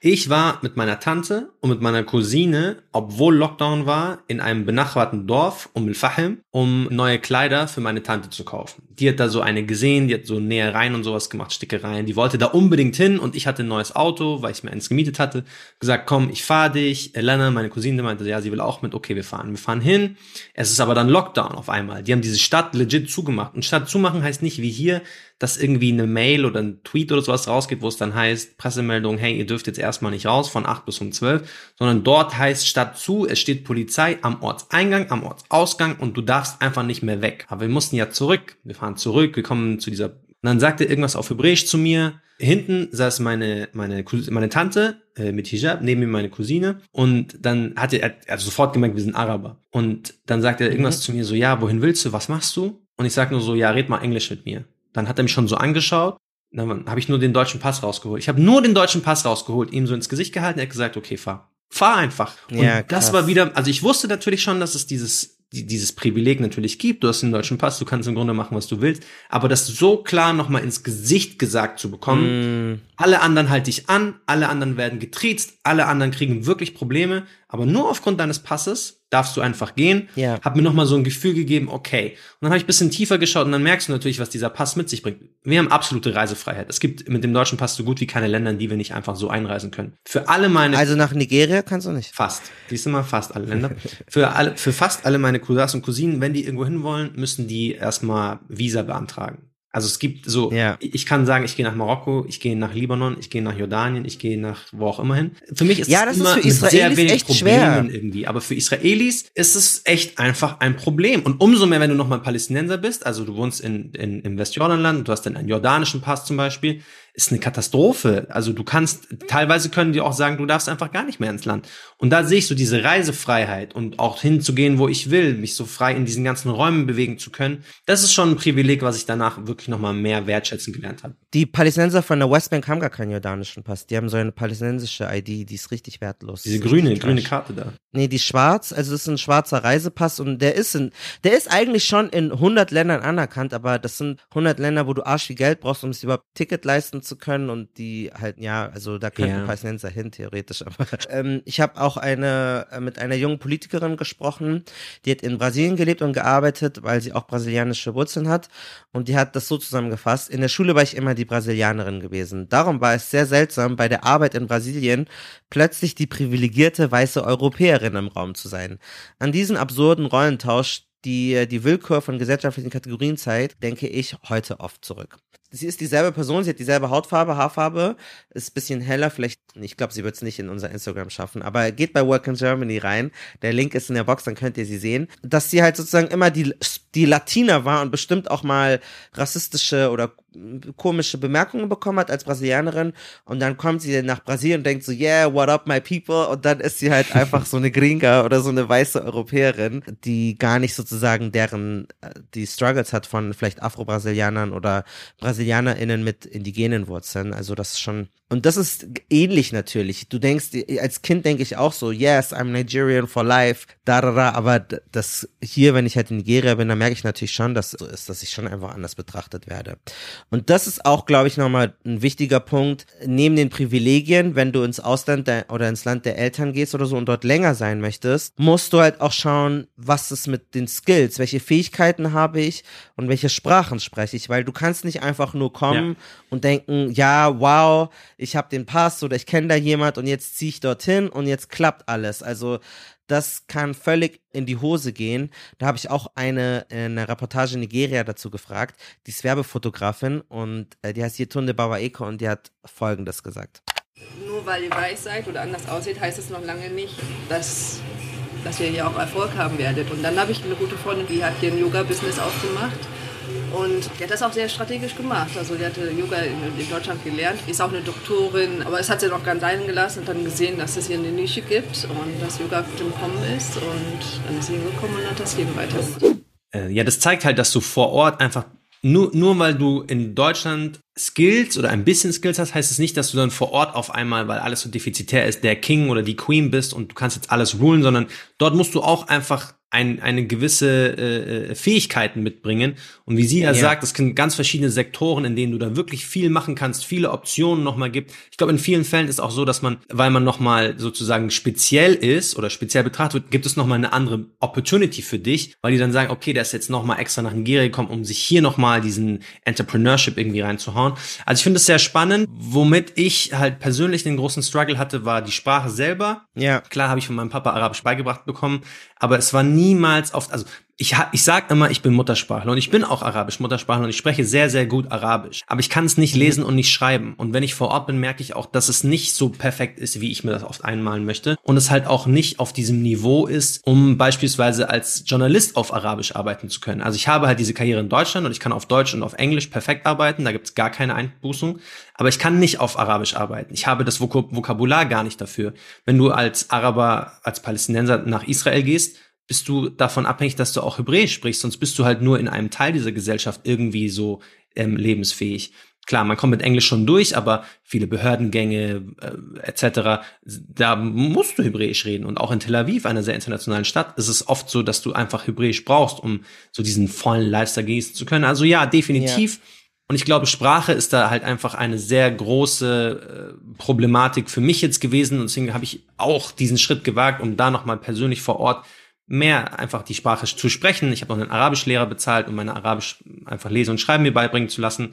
ich war mit meiner Tante und mit meiner Cousine, obwohl Lockdown war, in einem benachbarten Dorf um Fahim, um neue Kleider für meine Tante zu kaufen. Die hat da so eine gesehen, die hat so Nähereien und sowas gemacht, Stickereien. Die wollte da unbedingt hin und ich hatte ein neues Auto, weil ich mir eins gemietet hatte. Gesagt, komm, ich fahr dich. Elena, meine Cousine, meinte, ja, sie will auch mit. Okay, wir fahren. Wir fahren hin. Es ist aber dann Lockdown auf einmal. Die haben diese Stadt legit zugemacht. Und Stadt zumachen heißt nicht wie hier, dass irgendwie eine Mail oder ein Tweet oder sowas rausgeht, wo es dann heißt, Pressemeldung, hey, ihr dürft jetzt erstmal nicht raus von 8 bis um 12, sondern dort heißt Stadt zu, es steht Polizei am Ortseingang, am Ortsausgang und du darfst einfach nicht mehr weg. Aber wir mussten ja zurück. Wir fahren zurück, wir kommen zu dieser und dann sagte irgendwas auf Hebräisch zu mir. Hinten saß meine, meine, meine Tante äh, mit Hijab, neben mir meine Cousine. Und dann hat er, er hat sofort gemerkt, wir sind Araber. Und dann sagt er irgendwas mhm. zu mir so, ja, wohin willst du, was machst du? Und ich sag nur so, ja, red mal Englisch mit mir. Dann hat er mich schon so angeschaut. Dann habe ich nur den deutschen Pass rausgeholt. Ich habe nur den deutschen Pass rausgeholt, ihm so ins Gesicht gehalten. Er hat gesagt, okay, fahr. Fahr einfach. Und ja, das war wieder, also ich wusste natürlich schon, dass es dieses, dieses Privileg natürlich gibt. Du hast den deutschen Pass, du kannst im Grunde machen, was du willst. Aber das so klar nochmal ins Gesicht gesagt zu bekommen, mm. alle anderen halt dich an, alle anderen werden getriezt, alle anderen kriegen wirklich Probleme, aber nur aufgrund deines Passes darfst du einfach gehen. Ja. Hat mir nochmal so ein Gefühl gegeben, okay. Und dann habe ich ein bisschen tiefer geschaut und dann merkst du natürlich, was dieser Pass mit sich bringt. Wir haben absolute Reisefreiheit. Es gibt mit dem deutschen Pass so gut wie keine Länder, in die wir nicht einfach so einreisen können. Für alle meine. Also nach Nigeria kannst du nicht? Fast. Siehst du mal, fast alle Länder. für alle, für fast alle meine Cousins und Cousinen, wenn die irgendwo hin wollen, müssen die erstmal Visa beantragen. Also es gibt so, ja. ich kann sagen, ich gehe nach Marokko, ich gehe nach Libanon, ich gehe nach Jordanien, ich gehe nach wo auch immer hin. Für mich ist ja, das immer ist für Israelis sehr wenig echt Problemen schwer. irgendwie. Aber für Israelis ist es echt einfach ein Problem. Und umso mehr, wenn du nochmal Palästinenser bist, also du wohnst in, in, im Westjordanland, du hast dann einen jordanischen Pass zum Beispiel, ist eine Katastrophe. Also du kannst, teilweise können die auch sagen, du darfst einfach gar nicht mehr ins Land. Und da sehe ich so diese Reisefreiheit und auch hinzugehen, wo ich will, mich so frei in diesen ganzen Räumen bewegen zu können. Das ist schon ein Privileg, was ich danach wirklich nochmal mehr wertschätzen gelernt habe. Die Palästinenser von der Westbank haben gar keinen jordanischen Pass. Die haben so eine palästinensische ID, die ist richtig wertlos. Diese grüne, grüne Karte da. Nee, die schwarz, also das ist ein schwarzer Reisepass und der ist in, der ist eigentlich schon in 100 Ländern anerkannt, aber das sind 100 Länder, wo du arsch viel Geld brauchst, um es überhaupt Ticket leisten zu können und die halt, ja, also da könnten ja. Palästinenser hin, theoretisch, aber ähm, ich habe auch eine, äh, mit einer jungen Politikerin gesprochen, die hat in Brasilien gelebt und gearbeitet, weil sie auch brasilianische Wurzeln hat und die hat das so zusammengefasst, in der Schule war ich immer die Brasilianerin gewesen. Darum war es sehr seltsam, bei der Arbeit in Brasilien plötzlich die privilegierte weiße Europäerin im Raum zu sein. An diesen absurden Rollentausch die die Willkür von gesellschaftlichen Kategorien zeigt, denke ich heute oft zurück. Sie ist dieselbe Person, sie hat dieselbe Hautfarbe, Haarfarbe, ist bisschen heller, vielleicht, ich glaube, sie wird es nicht in unser Instagram schaffen, aber geht bei Work in Germany rein, der Link ist in der Box, dann könnt ihr sie sehen, dass sie halt sozusagen immer die, die Latina war und bestimmt auch mal rassistische oder komische Bemerkungen bekommen hat als Brasilianerin. Und dann kommt sie nach Brasilien und denkt so, yeah, what up my people? Und dann ist sie halt einfach so eine Gringa oder so eine weiße Europäerin, die gar nicht sozusagen deren, äh, die Struggles hat von vielleicht Afro-Brasilianern oder BrasilianerInnen mit indigenen Wurzeln, also das ist schon und das ist ähnlich natürlich. Du denkst, als Kind denke ich auch so, yes, I'm Nigerian for life, da, da, da, aber das hier, wenn ich halt in Nigeria bin, dann merke ich natürlich schon, dass so ist, dass ich schon einfach anders betrachtet werde. Und das ist auch, glaube ich, nochmal ein wichtiger Punkt. Neben den Privilegien, wenn du ins Ausland der, oder ins Land der Eltern gehst oder so und dort länger sein möchtest, musst du halt auch schauen, was ist mit den Skills, welche Fähigkeiten habe ich und welche Sprachen spreche ich, weil du kannst nicht einfach nur kommen ja. und denken, ja, wow, ich habe den Pass oder ich kenne da jemand und jetzt ziehe ich dorthin und jetzt klappt alles. Also das kann völlig in die Hose gehen. Da habe ich auch eine, eine Reportage in Nigeria dazu gefragt, die ist Werbefotografin und äh, die heißt Yetunde Bawaeko und die hat Folgendes gesagt. Nur weil ihr weiß seid oder anders aussieht, heißt es noch lange nicht, dass, dass ihr hier auch Erfolg haben werdet. Und dann habe ich eine gute Freundin, die hat hier ein Yoga-Business aufgemacht. Und die hat das auch sehr strategisch gemacht. Also die hatte Yoga in, in, Deutschland gelernt, ist auch eine Doktorin, aber es hat sie noch ganz sein gelassen und dann gesehen, dass es hier eine Nische gibt und dass Yoga gut im Kommen ist. Und dann ist sie hingekommen und hat das hier weiter. Äh, ja, das zeigt halt, dass du vor Ort einfach nur, nur weil du in Deutschland Skills oder ein bisschen Skills hast, heißt es nicht, dass du dann vor Ort auf einmal, weil alles so defizitär ist, der King oder die Queen bist und du kannst jetzt alles rulen, sondern dort musst du auch einfach ein, eine gewisse äh, Fähigkeiten mitbringen. Und wie sie ja, ja, sagt, es sind ganz verschiedene Sektoren, in denen du da wirklich viel machen kannst, viele Optionen nochmal gibt. Ich glaube, in vielen Fällen ist auch so, dass man, weil man nochmal sozusagen speziell ist oder speziell betrachtet wird, gibt es nochmal eine andere Opportunity für dich, weil die dann sagen, okay, der ist jetzt nochmal extra nach Nigeria gekommen, um sich hier nochmal diesen Entrepreneurship irgendwie reinzuhauen. Also ich finde es sehr spannend. Womit ich halt persönlich den großen Struggle hatte, war die Sprache selber. Ja. Klar habe ich von meinem Papa Arabisch beigebracht bekommen, aber es war niemals oft, also ich, ich sag immer, ich bin Muttersprachler und ich bin auch arabisch Muttersprachler und ich spreche sehr, sehr gut Arabisch. Aber ich kann es nicht lesen und nicht schreiben. Und wenn ich vor Ort bin, merke ich auch, dass es nicht so perfekt ist, wie ich mir das oft einmalen möchte. Und es halt auch nicht auf diesem Niveau ist, um beispielsweise als Journalist auf Arabisch arbeiten zu können. Also ich habe halt diese Karriere in Deutschland und ich kann auf Deutsch und auf Englisch perfekt arbeiten. Da gibt es gar keine Einbußung. Aber ich kann nicht auf Arabisch arbeiten. Ich habe das Vokabular gar nicht dafür. Wenn du als Araber, als Palästinenser nach Israel gehst, bist du davon abhängig, dass du auch Hebräisch sprichst, sonst bist du halt nur in einem Teil dieser Gesellschaft irgendwie so ähm, lebensfähig. Klar, man kommt mit Englisch schon durch, aber viele Behördengänge äh, etc., da musst du Hebräisch reden. Und auch in Tel Aviv, einer sehr internationalen Stadt, ist es oft so, dass du einfach Hebräisch brauchst, um so diesen vollen Lifestyle genießen zu können. Also ja, definitiv. Ja. Und ich glaube, Sprache ist da halt einfach eine sehr große äh, Problematik für mich jetzt gewesen. Und deswegen habe ich auch diesen Schritt gewagt, um da nochmal persönlich vor Ort mehr einfach die Sprache zu sprechen. Ich habe noch einen Arabischlehrer bezahlt, um meine Arabisch einfach lesen und schreiben mir beibringen zu lassen.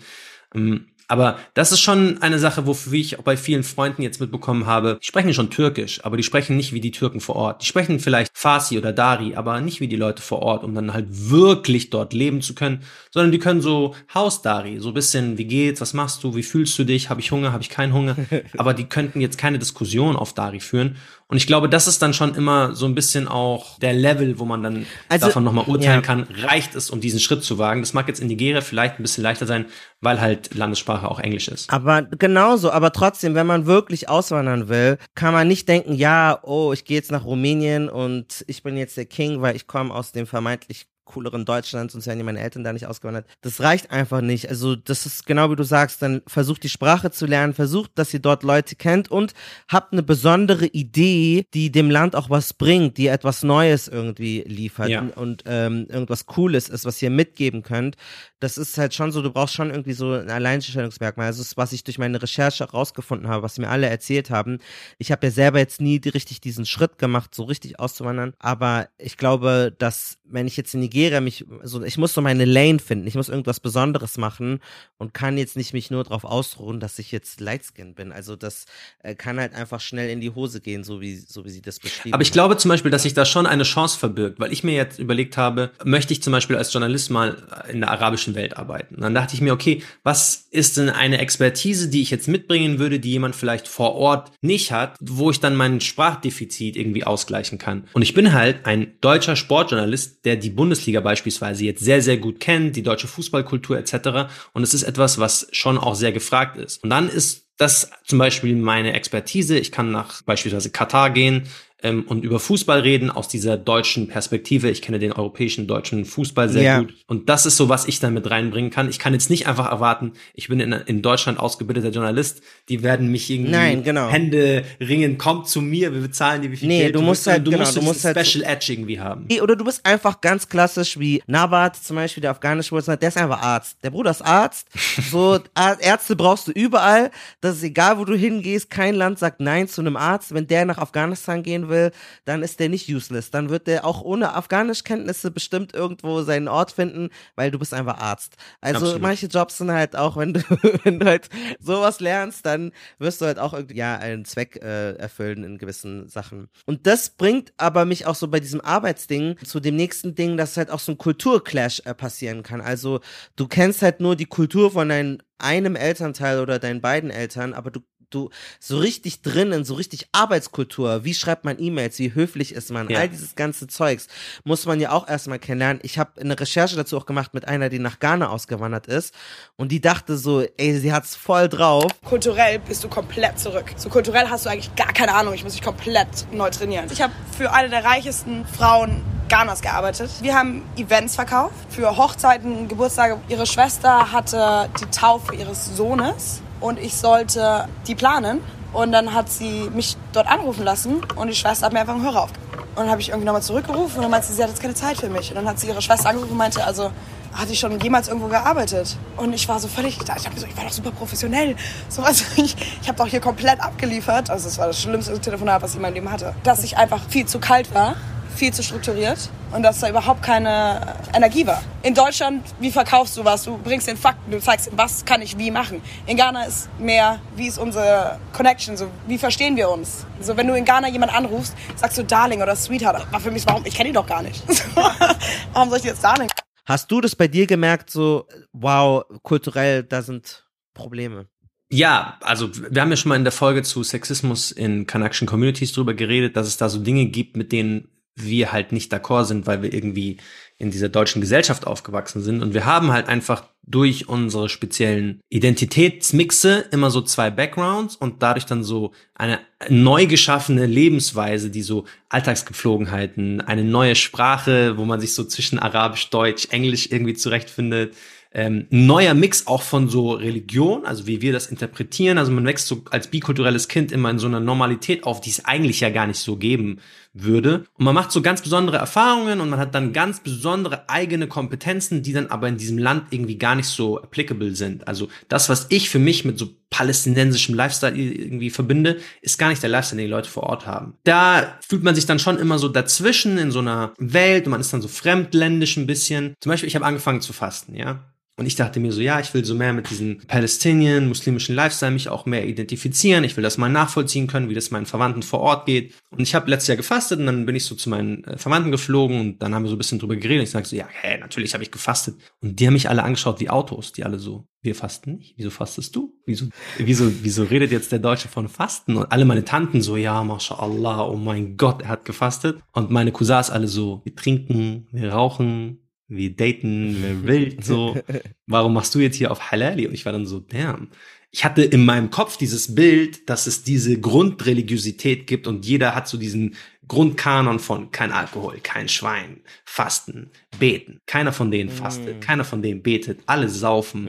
Ähm, aber das ist schon eine Sache, wofür ich auch bei vielen Freunden jetzt mitbekommen habe, die sprechen schon Türkisch, aber die sprechen nicht wie die Türken vor Ort. Die sprechen vielleicht Farsi oder Dari, aber nicht wie die Leute vor Ort, um dann halt wirklich dort leben zu können, sondern die können so Hausdari, so ein bisschen, wie geht's, was machst du, wie fühlst du dich, habe ich Hunger, habe ich keinen Hunger, aber die könnten jetzt keine Diskussion auf Dari führen. Und ich glaube, das ist dann schon immer so ein bisschen auch der Level, wo man dann also, davon nochmal urteilen ja. kann, reicht es, um diesen Schritt zu wagen. Das mag jetzt in Nigeria vielleicht ein bisschen leichter sein, weil halt Landessprache auch Englisch ist. Aber genauso, aber trotzdem, wenn man wirklich auswandern will, kann man nicht denken, ja, oh, ich gehe jetzt nach Rumänien und ich bin jetzt der King, weil ich komme aus dem vermeintlich cooleren Deutschland, sonst wären ja meine Eltern da nicht ausgewandert. Das reicht einfach nicht. Also das ist genau wie du sagst, dann versucht die Sprache zu lernen, versucht, dass ihr dort Leute kennt und habt eine besondere Idee, die dem Land auch was bringt, die etwas Neues irgendwie liefert ja. und, ähm, irgendwas Cooles ist, was ihr mitgeben könnt. Das ist halt schon so, du brauchst schon irgendwie so ein Alleinstellungsmerkmal. Also was ich durch meine Recherche herausgefunden habe, was mir alle erzählt haben. Ich habe ja selber jetzt nie richtig diesen Schritt gemacht, so richtig auszuwandern, aber ich glaube, dass wenn ich jetzt in Nigeria mich, also ich muss so meine Lane finden, ich muss irgendwas Besonderes machen und kann jetzt nicht mich nur darauf ausruhen, dass ich jetzt Lightskin bin. Also das äh, kann halt einfach schnell in die Hose gehen, so wie, so wie sie das beschrieben Aber ich glaube zum Beispiel, dass sich da schon eine Chance verbirgt, weil ich mir jetzt überlegt habe, möchte ich zum Beispiel als Journalist mal in der arabischen Welt arbeiten. Dann dachte ich mir, okay, was ist denn eine Expertise, die ich jetzt mitbringen würde, die jemand vielleicht vor Ort nicht hat, wo ich dann mein Sprachdefizit irgendwie ausgleichen kann. Und ich bin halt ein deutscher Sportjournalist, der die Bundesliga beispielsweise jetzt sehr, sehr gut kennt, die deutsche Fußballkultur etc. Und es ist etwas, was schon auch sehr gefragt ist. Und dann ist das zum Beispiel meine Expertise. Ich kann nach beispielsweise Katar gehen, ähm, und über Fußball reden aus dieser deutschen Perspektive. Ich kenne den europäischen deutschen Fußball sehr ja. gut. Und das ist so, was ich dann mit reinbringen kann. Ich kann jetzt nicht einfach erwarten, ich bin in, in Deutschland ausgebildeter Journalist, die werden mich irgendwie Nein, genau. Hände ringen, kommt zu mir, wir bezahlen dir wie viel nee, Geld. Du, musst halt, du genau, musst, du musst halt Special Edge irgendwie haben. Oder du bist einfach ganz klassisch wie Nabat, zum Beispiel, der afghanische Wurzel, der ist einfach Arzt. Der Bruder ist Arzt. so, Ärzte brauchst du überall. Das ist egal, wo du hingehst. Kein Land sagt Nein zu einem Arzt. Wenn der nach Afghanistan gehen will, will, dann ist der nicht useless. Dann wird der auch ohne Afghanischkenntnisse bestimmt irgendwo seinen Ort finden, weil du bist einfach Arzt. Also Absolut. manche Jobs sind halt auch, wenn du, wenn du halt sowas lernst, dann wirst du halt auch irgendwie, ja, einen Zweck äh, erfüllen in gewissen Sachen. Und das bringt aber mich auch so bei diesem Arbeitsding zu dem nächsten Ding, dass halt auch so ein Kulturclash äh, passieren kann. Also du kennst halt nur die Kultur von deinem einem Elternteil oder deinen beiden Eltern, aber du du so richtig drinnen, so richtig Arbeitskultur, wie schreibt man E-Mails, wie höflich ist man, Ja. all dieses ganze Zeugs muss man ja auch erstmal kennenlernen. Ich habe eine Recherche dazu auch gemacht mit einer, die nach Ghana ausgewandert ist und die dachte so, ey, sie hat's voll drauf. Kulturell bist du komplett zurück. So kulturell hast du eigentlich gar keine Ahnung. Ich muss mich komplett neu trainieren. Ich habe für eine der reichesten Frauen Ghanas gearbeitet. Wir haben Events verkauft für Hochzeiten, Geburtstage. Ihre Schwester hatte die Taufe ihres Sohnes und ich sollte die planen. Und dann hat sie mich dort anrufen lassen und die Schwester hat mir einfach einen Hörer aufgegeben. Und dann habe ich irgendwie nochmal zurückgerufen und dann meinte sie, sie hat jetzt keine Zeit für mich. Und dann hat sie ihre Schwester angerufen und meinte, also hatte ich schon jemals irgendwo gearbeitet? Und ich war so völlig, ich dachte ich war doch super professionell. So, also ich, ich habe doch hier komplett abgeliefert. Also es war das schlimmste Telefonat, was ich in meinem Leben hatte. Dass ich einfach viel zu kalt war, viel zu strukturiert und dass da überhaupt keine Energie war. In Deutschland, wie verkaufst du was? Du bringst den Fakten, du zeigst, was kann ich wie machen. In Ghana ist mehr, wie ist unsere Connection, so wie verstehen wir uns? So wenn du in Ghana jemand anrufst, sagst du Darling oder Sweetheart. War für mich, warum? Ich kenne ihn doch gar nicht. warum soll ich jetzt Darling? Hast du das bei dir gemerkt, so, wow, kulturell, da sind Probleme? Ja, also wir haben ja schon mal in der Folge zu Sexismus in Connection Communities drüber geredet, dass es da so Dinge gibt, mit denen wir halt nicht d'accord sind, weil wir irgendwie in dieser deutschen Gesellschaft aufgewachsen sind. Und wir haben halt einfach durch unsere speziellen Identitätsmixe immer so zwei Backgrounds und dadurch dann so eine neu geschaffene Lebensweise, die so Alltagsgepflogenheiten, eine neue Sprache, wo man sich so zwischen Arabisch, Deutsch, Englisch irgendwie zurechtfindet, ähm, neuer Mix auch von so Religion, also wie wir das interpretieren. Also man wächst so als bikulturelles Kind immer in so einer Normalität auf, die es eigentlich ja gar nicht so geben würde. Und man macht so ganz besondere Erfahrungen und man hat dann ganz besondere eigene Kompetenzen, die dann aber in diesem Land irgendwie gar nicht so applicable sind. Also das, was ich für mich mit so palästinensischem Lifestyle irgendwie verbinde, ist gar nicht der Lifestyle, den die Leute vor Ort haben. Da fühlt man sich dann schon immer so dazwischen in so einer Welt und man ist dann so fremdländisch ein bisschen. Zum Beispiel, ich habe angefangen zu fasten, ja. Und ich dachte mir so, ja, ich will so mehr mit diesem Palästinien, muslimischen Lifestyle mich auch mehr identifizieren. Ich will das mal nachvollziehen können, wie das meinen Verwandten vor Ort geht. Und ich habe letztes Jahr gefastet und dann bin ich so zu meinen äh, Verwandten geflogen und dann haben wir so ein bisschen drüber geredet. Und ich sage so, ja, hey, natürlich habe ich gefastet. Und die haben mich alle angeschaut wie Autos, die alle so, wir fasten nicht. Wieso fastest du? Wieso, wieso, wieso redet jetzt der Deutsche von Fasten? Und alle meine Tanten so, ja, mashallah, oh mein Gott, er hat gefastet. Und meine Cousins alle so, wir trinken, wir rauchen, wir daten, wir wild, so. Warum machst du jetzt hier auf Halali? Und ich war dann so, damn. Ich hatte in meinem Kopf dieses Bild, dass es diese Grundreligiosität gibt und jeder hat so diesen Grundkanon von kein Alkohol, kein Schwein, Fasten, Beten. Keiner von denen fastet, keiner von denen betet, alle saufen.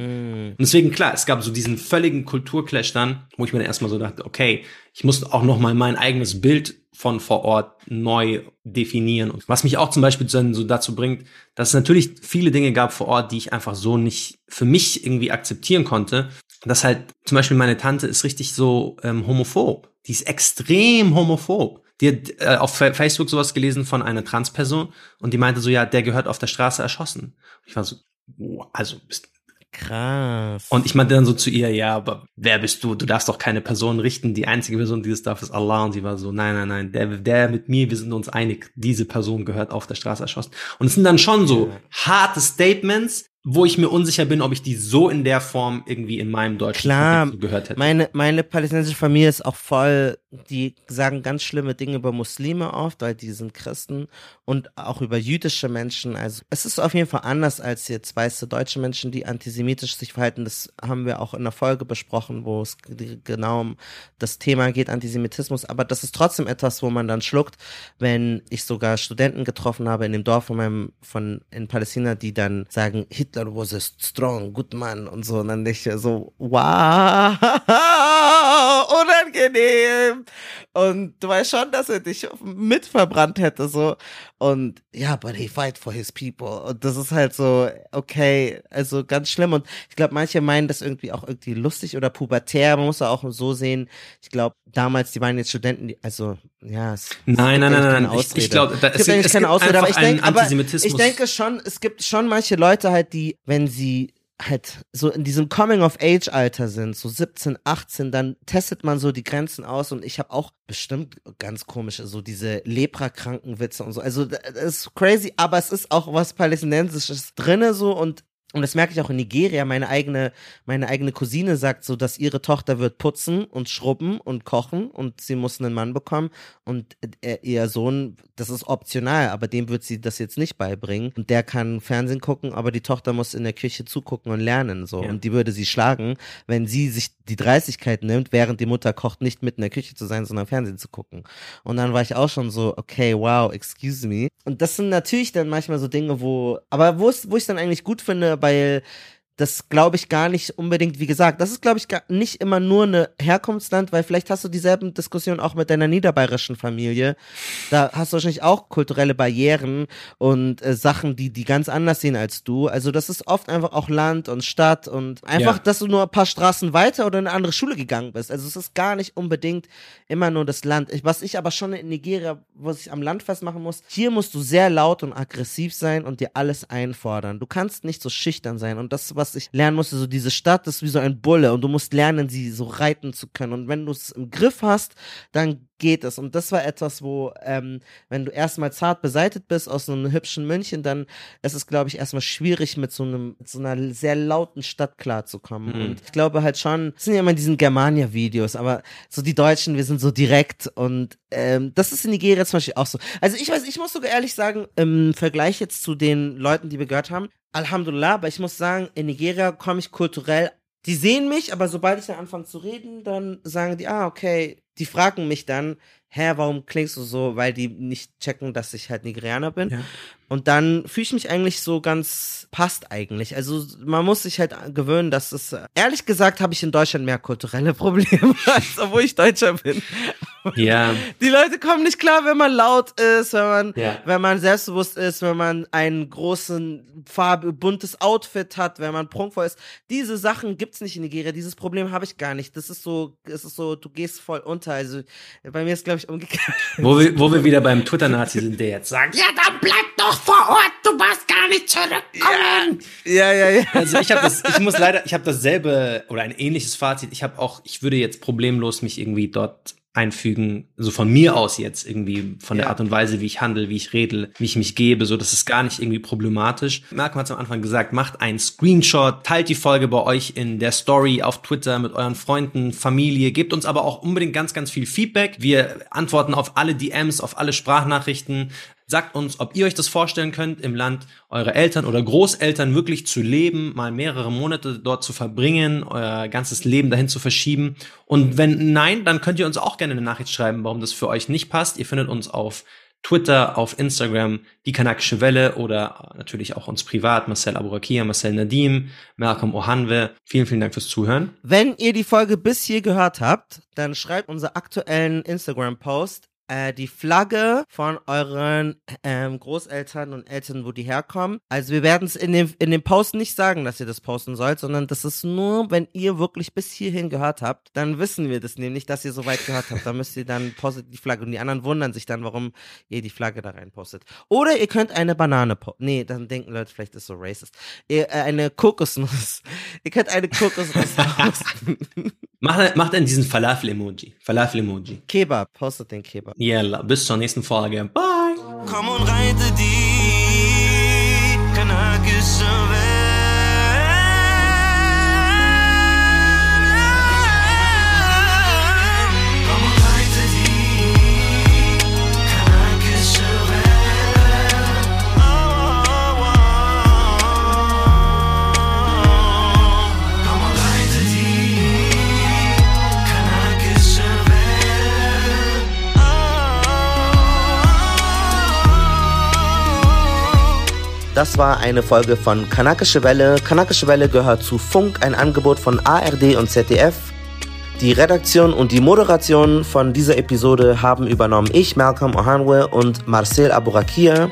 Und deswegen, klar, es gab so diesen völligen Kulturclash dann, wo ich mir dann erstmal so dachte, okay, ich muss auch noch mal mein eigenes Bild von vor Ort neu definieren. Und was mich auch zum Beispiel so dazu bringt, dass es natürlich viele Dinge gab vor Ort, die ich einfach so nicht für mich irgendwie akzeptieren konnte. Dass halt zum Beispiel meine Tante ist richtig so ähm, homophob. Die ist extrem homophob. Die hat äh, auf Fa- Facebook sowas gelesen von einer Transperson und die meinte so, ja, der gehört auf der Straße erschossen. Ich war so, wow, also bist Krass. und ich meinte dann so zu ihr, ja, aber wer bist du? Du darfst doch keine Person richten. Die einzige Person, die das darf, ist Allah. Und sie war so, nein, nein, nein, der, der mit mir, wir sind uns einig. Diese Person gehört auf der Straße erschossen. Und es sind dann schon so harte Statements, wo ich mir unsicher bin, ob ich die so in der Form irgendwie in meinem deutschen Klar, gehört hätte. meine, meine palästinensische Familie ist auch voll, die sagen ganz schlimme Dinge über Muslime oft, weil die sind Christen und auch über jüdische Menschen. Also es ist auf jeden Fall anders als jetzt weiße deutsche Menschen, die antisemitisch sich verhalten. Das haben wir auch in der Folge besprochen, wo es genau um das Thema geht, Antisemitismus. Aber das ist trotzdem etwas, wo man dann schluckt, wenn ich sogar Studenten getroffen habe in dem Dorf von meinem, von, in Palästina, die dann sagen, Hitler was a strong, good man und so. Und dann denke ich so, wow, unangenehm. Und du weißt schon, dass er dich mit verbrannt hätte, so. Und ja, but he fight for his people. Und das ist halt so, okay, also ganz schlimm. Und ich glaube, manche meinen das irgendwie auch irgendwie lustig oder pubertär. Man muss auch so sehen. Ich glaube, damals, die waren jetzt Studenten, die, also, ja. Es, nein, nein, nein, nein. Ich, ich glaube, da, es, gibt, es keine Ausrede, aber ich denke, aber ich denke schon, es gibt schon manche Leute halt, die, wenn sie halt so in diesem Coming-of-Age-Alter sind, so 17, 18, dann testet man so die Grenzen aus und ich habe auch bestimmt ganz komische, so diese Lepra-Krankenwitze und so. Also das ist crazy, aber es ist auch was Palästinensisches drinne so und und das merke ich auch in Nigeria. Meine eigene, meine eigene Cousine sagt so, dass ihre Tochter wird putzen und schrubben und kochen und sie muss einen Mann bekommen. Und äh, ihr Sohn, das ist optional, aber dem wird sie das jetzt nicht beibringen. Und der kann Fernsehen gucken, aber die Tochter muss in der Küche zugucken und lernen. So. Ja. Und die würde sie schlagen, wenn sie sich die Dreistigkeit nimmt, während die Mutter kocht, nicht mit in der Küche zu sein, sondern Fernsehen zu gucken. Und dann war ich auch schon so, okay, wow, excuse me. Und das sind natürlich dann manchmal so Dinge, wo, aber wo es, wo ich dann eigentlich gut finde, weil das glaube ich gar nicht unbedingt, wie gesagt, das ist glaube ich gar nicht immer nur eine Herkunftsland, weil vielleicht hast du dieselben Diskussionen auch mit deiner niederbayerischen Familie. Da hast du wahrscheinlich auch kulturelle Barrieren und äh, Sachen, die die ganz anders sehen als du. Also das ist oft einfach auch Land und Stadt und einfach, ja. dass du nur ein paar Straßen weiter oder in eine andere Schule gegangen bist. Also es ist gar nicht unbedingt immer nur das Land. Was ich aber schon in Nigeria, was ich am Land festmachen muss, hier musst du sehr laut und aggressiv sein und dir alles einfordern. Du kannst nicht so schüchtern sein und das was was ich lernen musste, so diese Stadt ist wie so ein Bulle und du musst lernen, sie so reiten zu können. Und wenn du es im Griff hast, dann geht es. Und das war etwas, wo, ähm, wenn du erstmal zart beseitet bist aus so einem hübschen München, dann ist es, glaube ich, erstmal schwierig, mit so einem, mit so einer sehr lauten Stadt klarzukommen. Mhm. Und ich glaube halt schon, es sind ja immer diesen Germania-Videos, aber so die Deutschen, wir sind so direkt und ähm, das ist in Nigeria zum Beispiel auch so. Also ich weiß, ich muss sogar ehrlich sagen, im Vergleich jetzt zu den Leuten, die wir gehört haben, Alhamdulillah, aber ich muss sagen, in Nigeria komme ich kulturell. Die sehen mich, aber sobald ich dann anfange zu reden, dann sagen die, ah, okay, die fragen mich dann, hä, warum klingst du so, weil die nicht checken, dass ich halt Nigerianer bin. Ja. Und dann fühle ich mich eigentlich so ganz passt eigentlich. Also man muss sich halt gewöhnen, dass es ehrlich gesagt habe ich in Deutschland mehr kulturelle Probleme, als obwohl ich Deutscher bin. Ja. Die Leute kommen nicht klar, wenn man laut ist, wenn man, ja. wenn man selbstbewusst ist, wenn man ein großen, farb, buntes Outfit hat, wenn man prunkvoll ist. Diese Sachen gibt's nicht in Nigeria. Dieses Problem habe ich gar nicht. Das ist so, es ist so, du gehst voll unter. Also bei mir ist glaube ich umgekehrt. Wo wir, wo wir wieder beim Twitter-Nazi sind, der jetzt sagt, ja, dann bleib doch vor Ort, du musst gar nicht zurückkommen. Ja, ja, ja. Also ich habe das, ich muss leider, ich habe dasselbe oder ein ähnliches Fazit. Ich habe auch, ich würde jetzt problemlos mich irgendwie dort einfügen, so von mir aus jetzt irgendwie, von der Art und Weise, wie ich handle, wie ich rede, wie ich mich gebe, so das ist gar nicht irgendwie problematisch. Malcolm hat es am Anfang gesagt, macht einen Screenshot, teilt die Folge bei euch in der Story auf Twitter mit euren Freunden, Familie, gebt uns aber auch unbedingt ganz, ganz viel Feedback. Wir antworten auf alle DMs, auf alle Sprachnachrichten. Sagt uns, ob ihr euch das vorstellen könnt, im Land eure Eltern oder Großeltern wirklich zu leben, mal mehrere Monate dort zu verbringen, euer ganzes Leben dahin zu verschieben. Und wenn nein, dann könnt ihr uns auch gerne eine Nachricht schreiben, warum das für euch nicht passt. Ihr findet uns auf Twitter, auf Instagram, die Kanakische Welle oder natürlich auch uns privat, Marcel Aburakia, Marcel Nadim, Malcolm Ohanwe. Vielen, vielen Dank fürs Zuhören. Wenn ihr die Folge bis hier gehört habt, dann schreibt unser aktuellen Instagram-Post äh, die Flagge von euren ähm, Großeltern und Eltern, wo die herkommen. Also wir werden es in dem, in dem Post nicht sagen, dass ihr das posten sollt, sondern das ist nur, wenn ihr wirklich bis hierhin gehört habt, dann wissen wir das nämlich, dass ihr so weit gehört habt. Da müsst ihr dann postet die Flagge und die anderen wundern sich dann, warum ihr die Flagge da rein postet. Oder ihr könnt eine Banane posten. Nee, dann denken Leute, vielleicht ist so racist. Ihr, äh, eine Kokosnuss. ihr könnt eine Kokosnuss posten. Mach, mach dann diesen Falafel-Emoji. Falafel-Emoji. Kebab, postet den Kebab. Yalla, bis zur nächsten Folge. Bye. Komm und reite die kanakische Das war eine Folge von Kanakische Welle. Kanakische Welle gehört zu Funk, ein Angebot von ARD und ZDF. Die Redaktion und die Moderation von dieser Episode haben übernommen ich, Malcolm Ohanwe und Marcel Aburakia.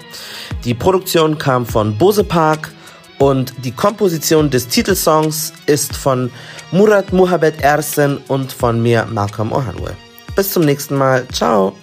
Die Produktion kam von Bose Park und die Komposition des Titelsongs ist von Murat Muhabbet Ersen und von mir, Malcolm Ohanwe. Bis zum nächsten Mal. Ciao.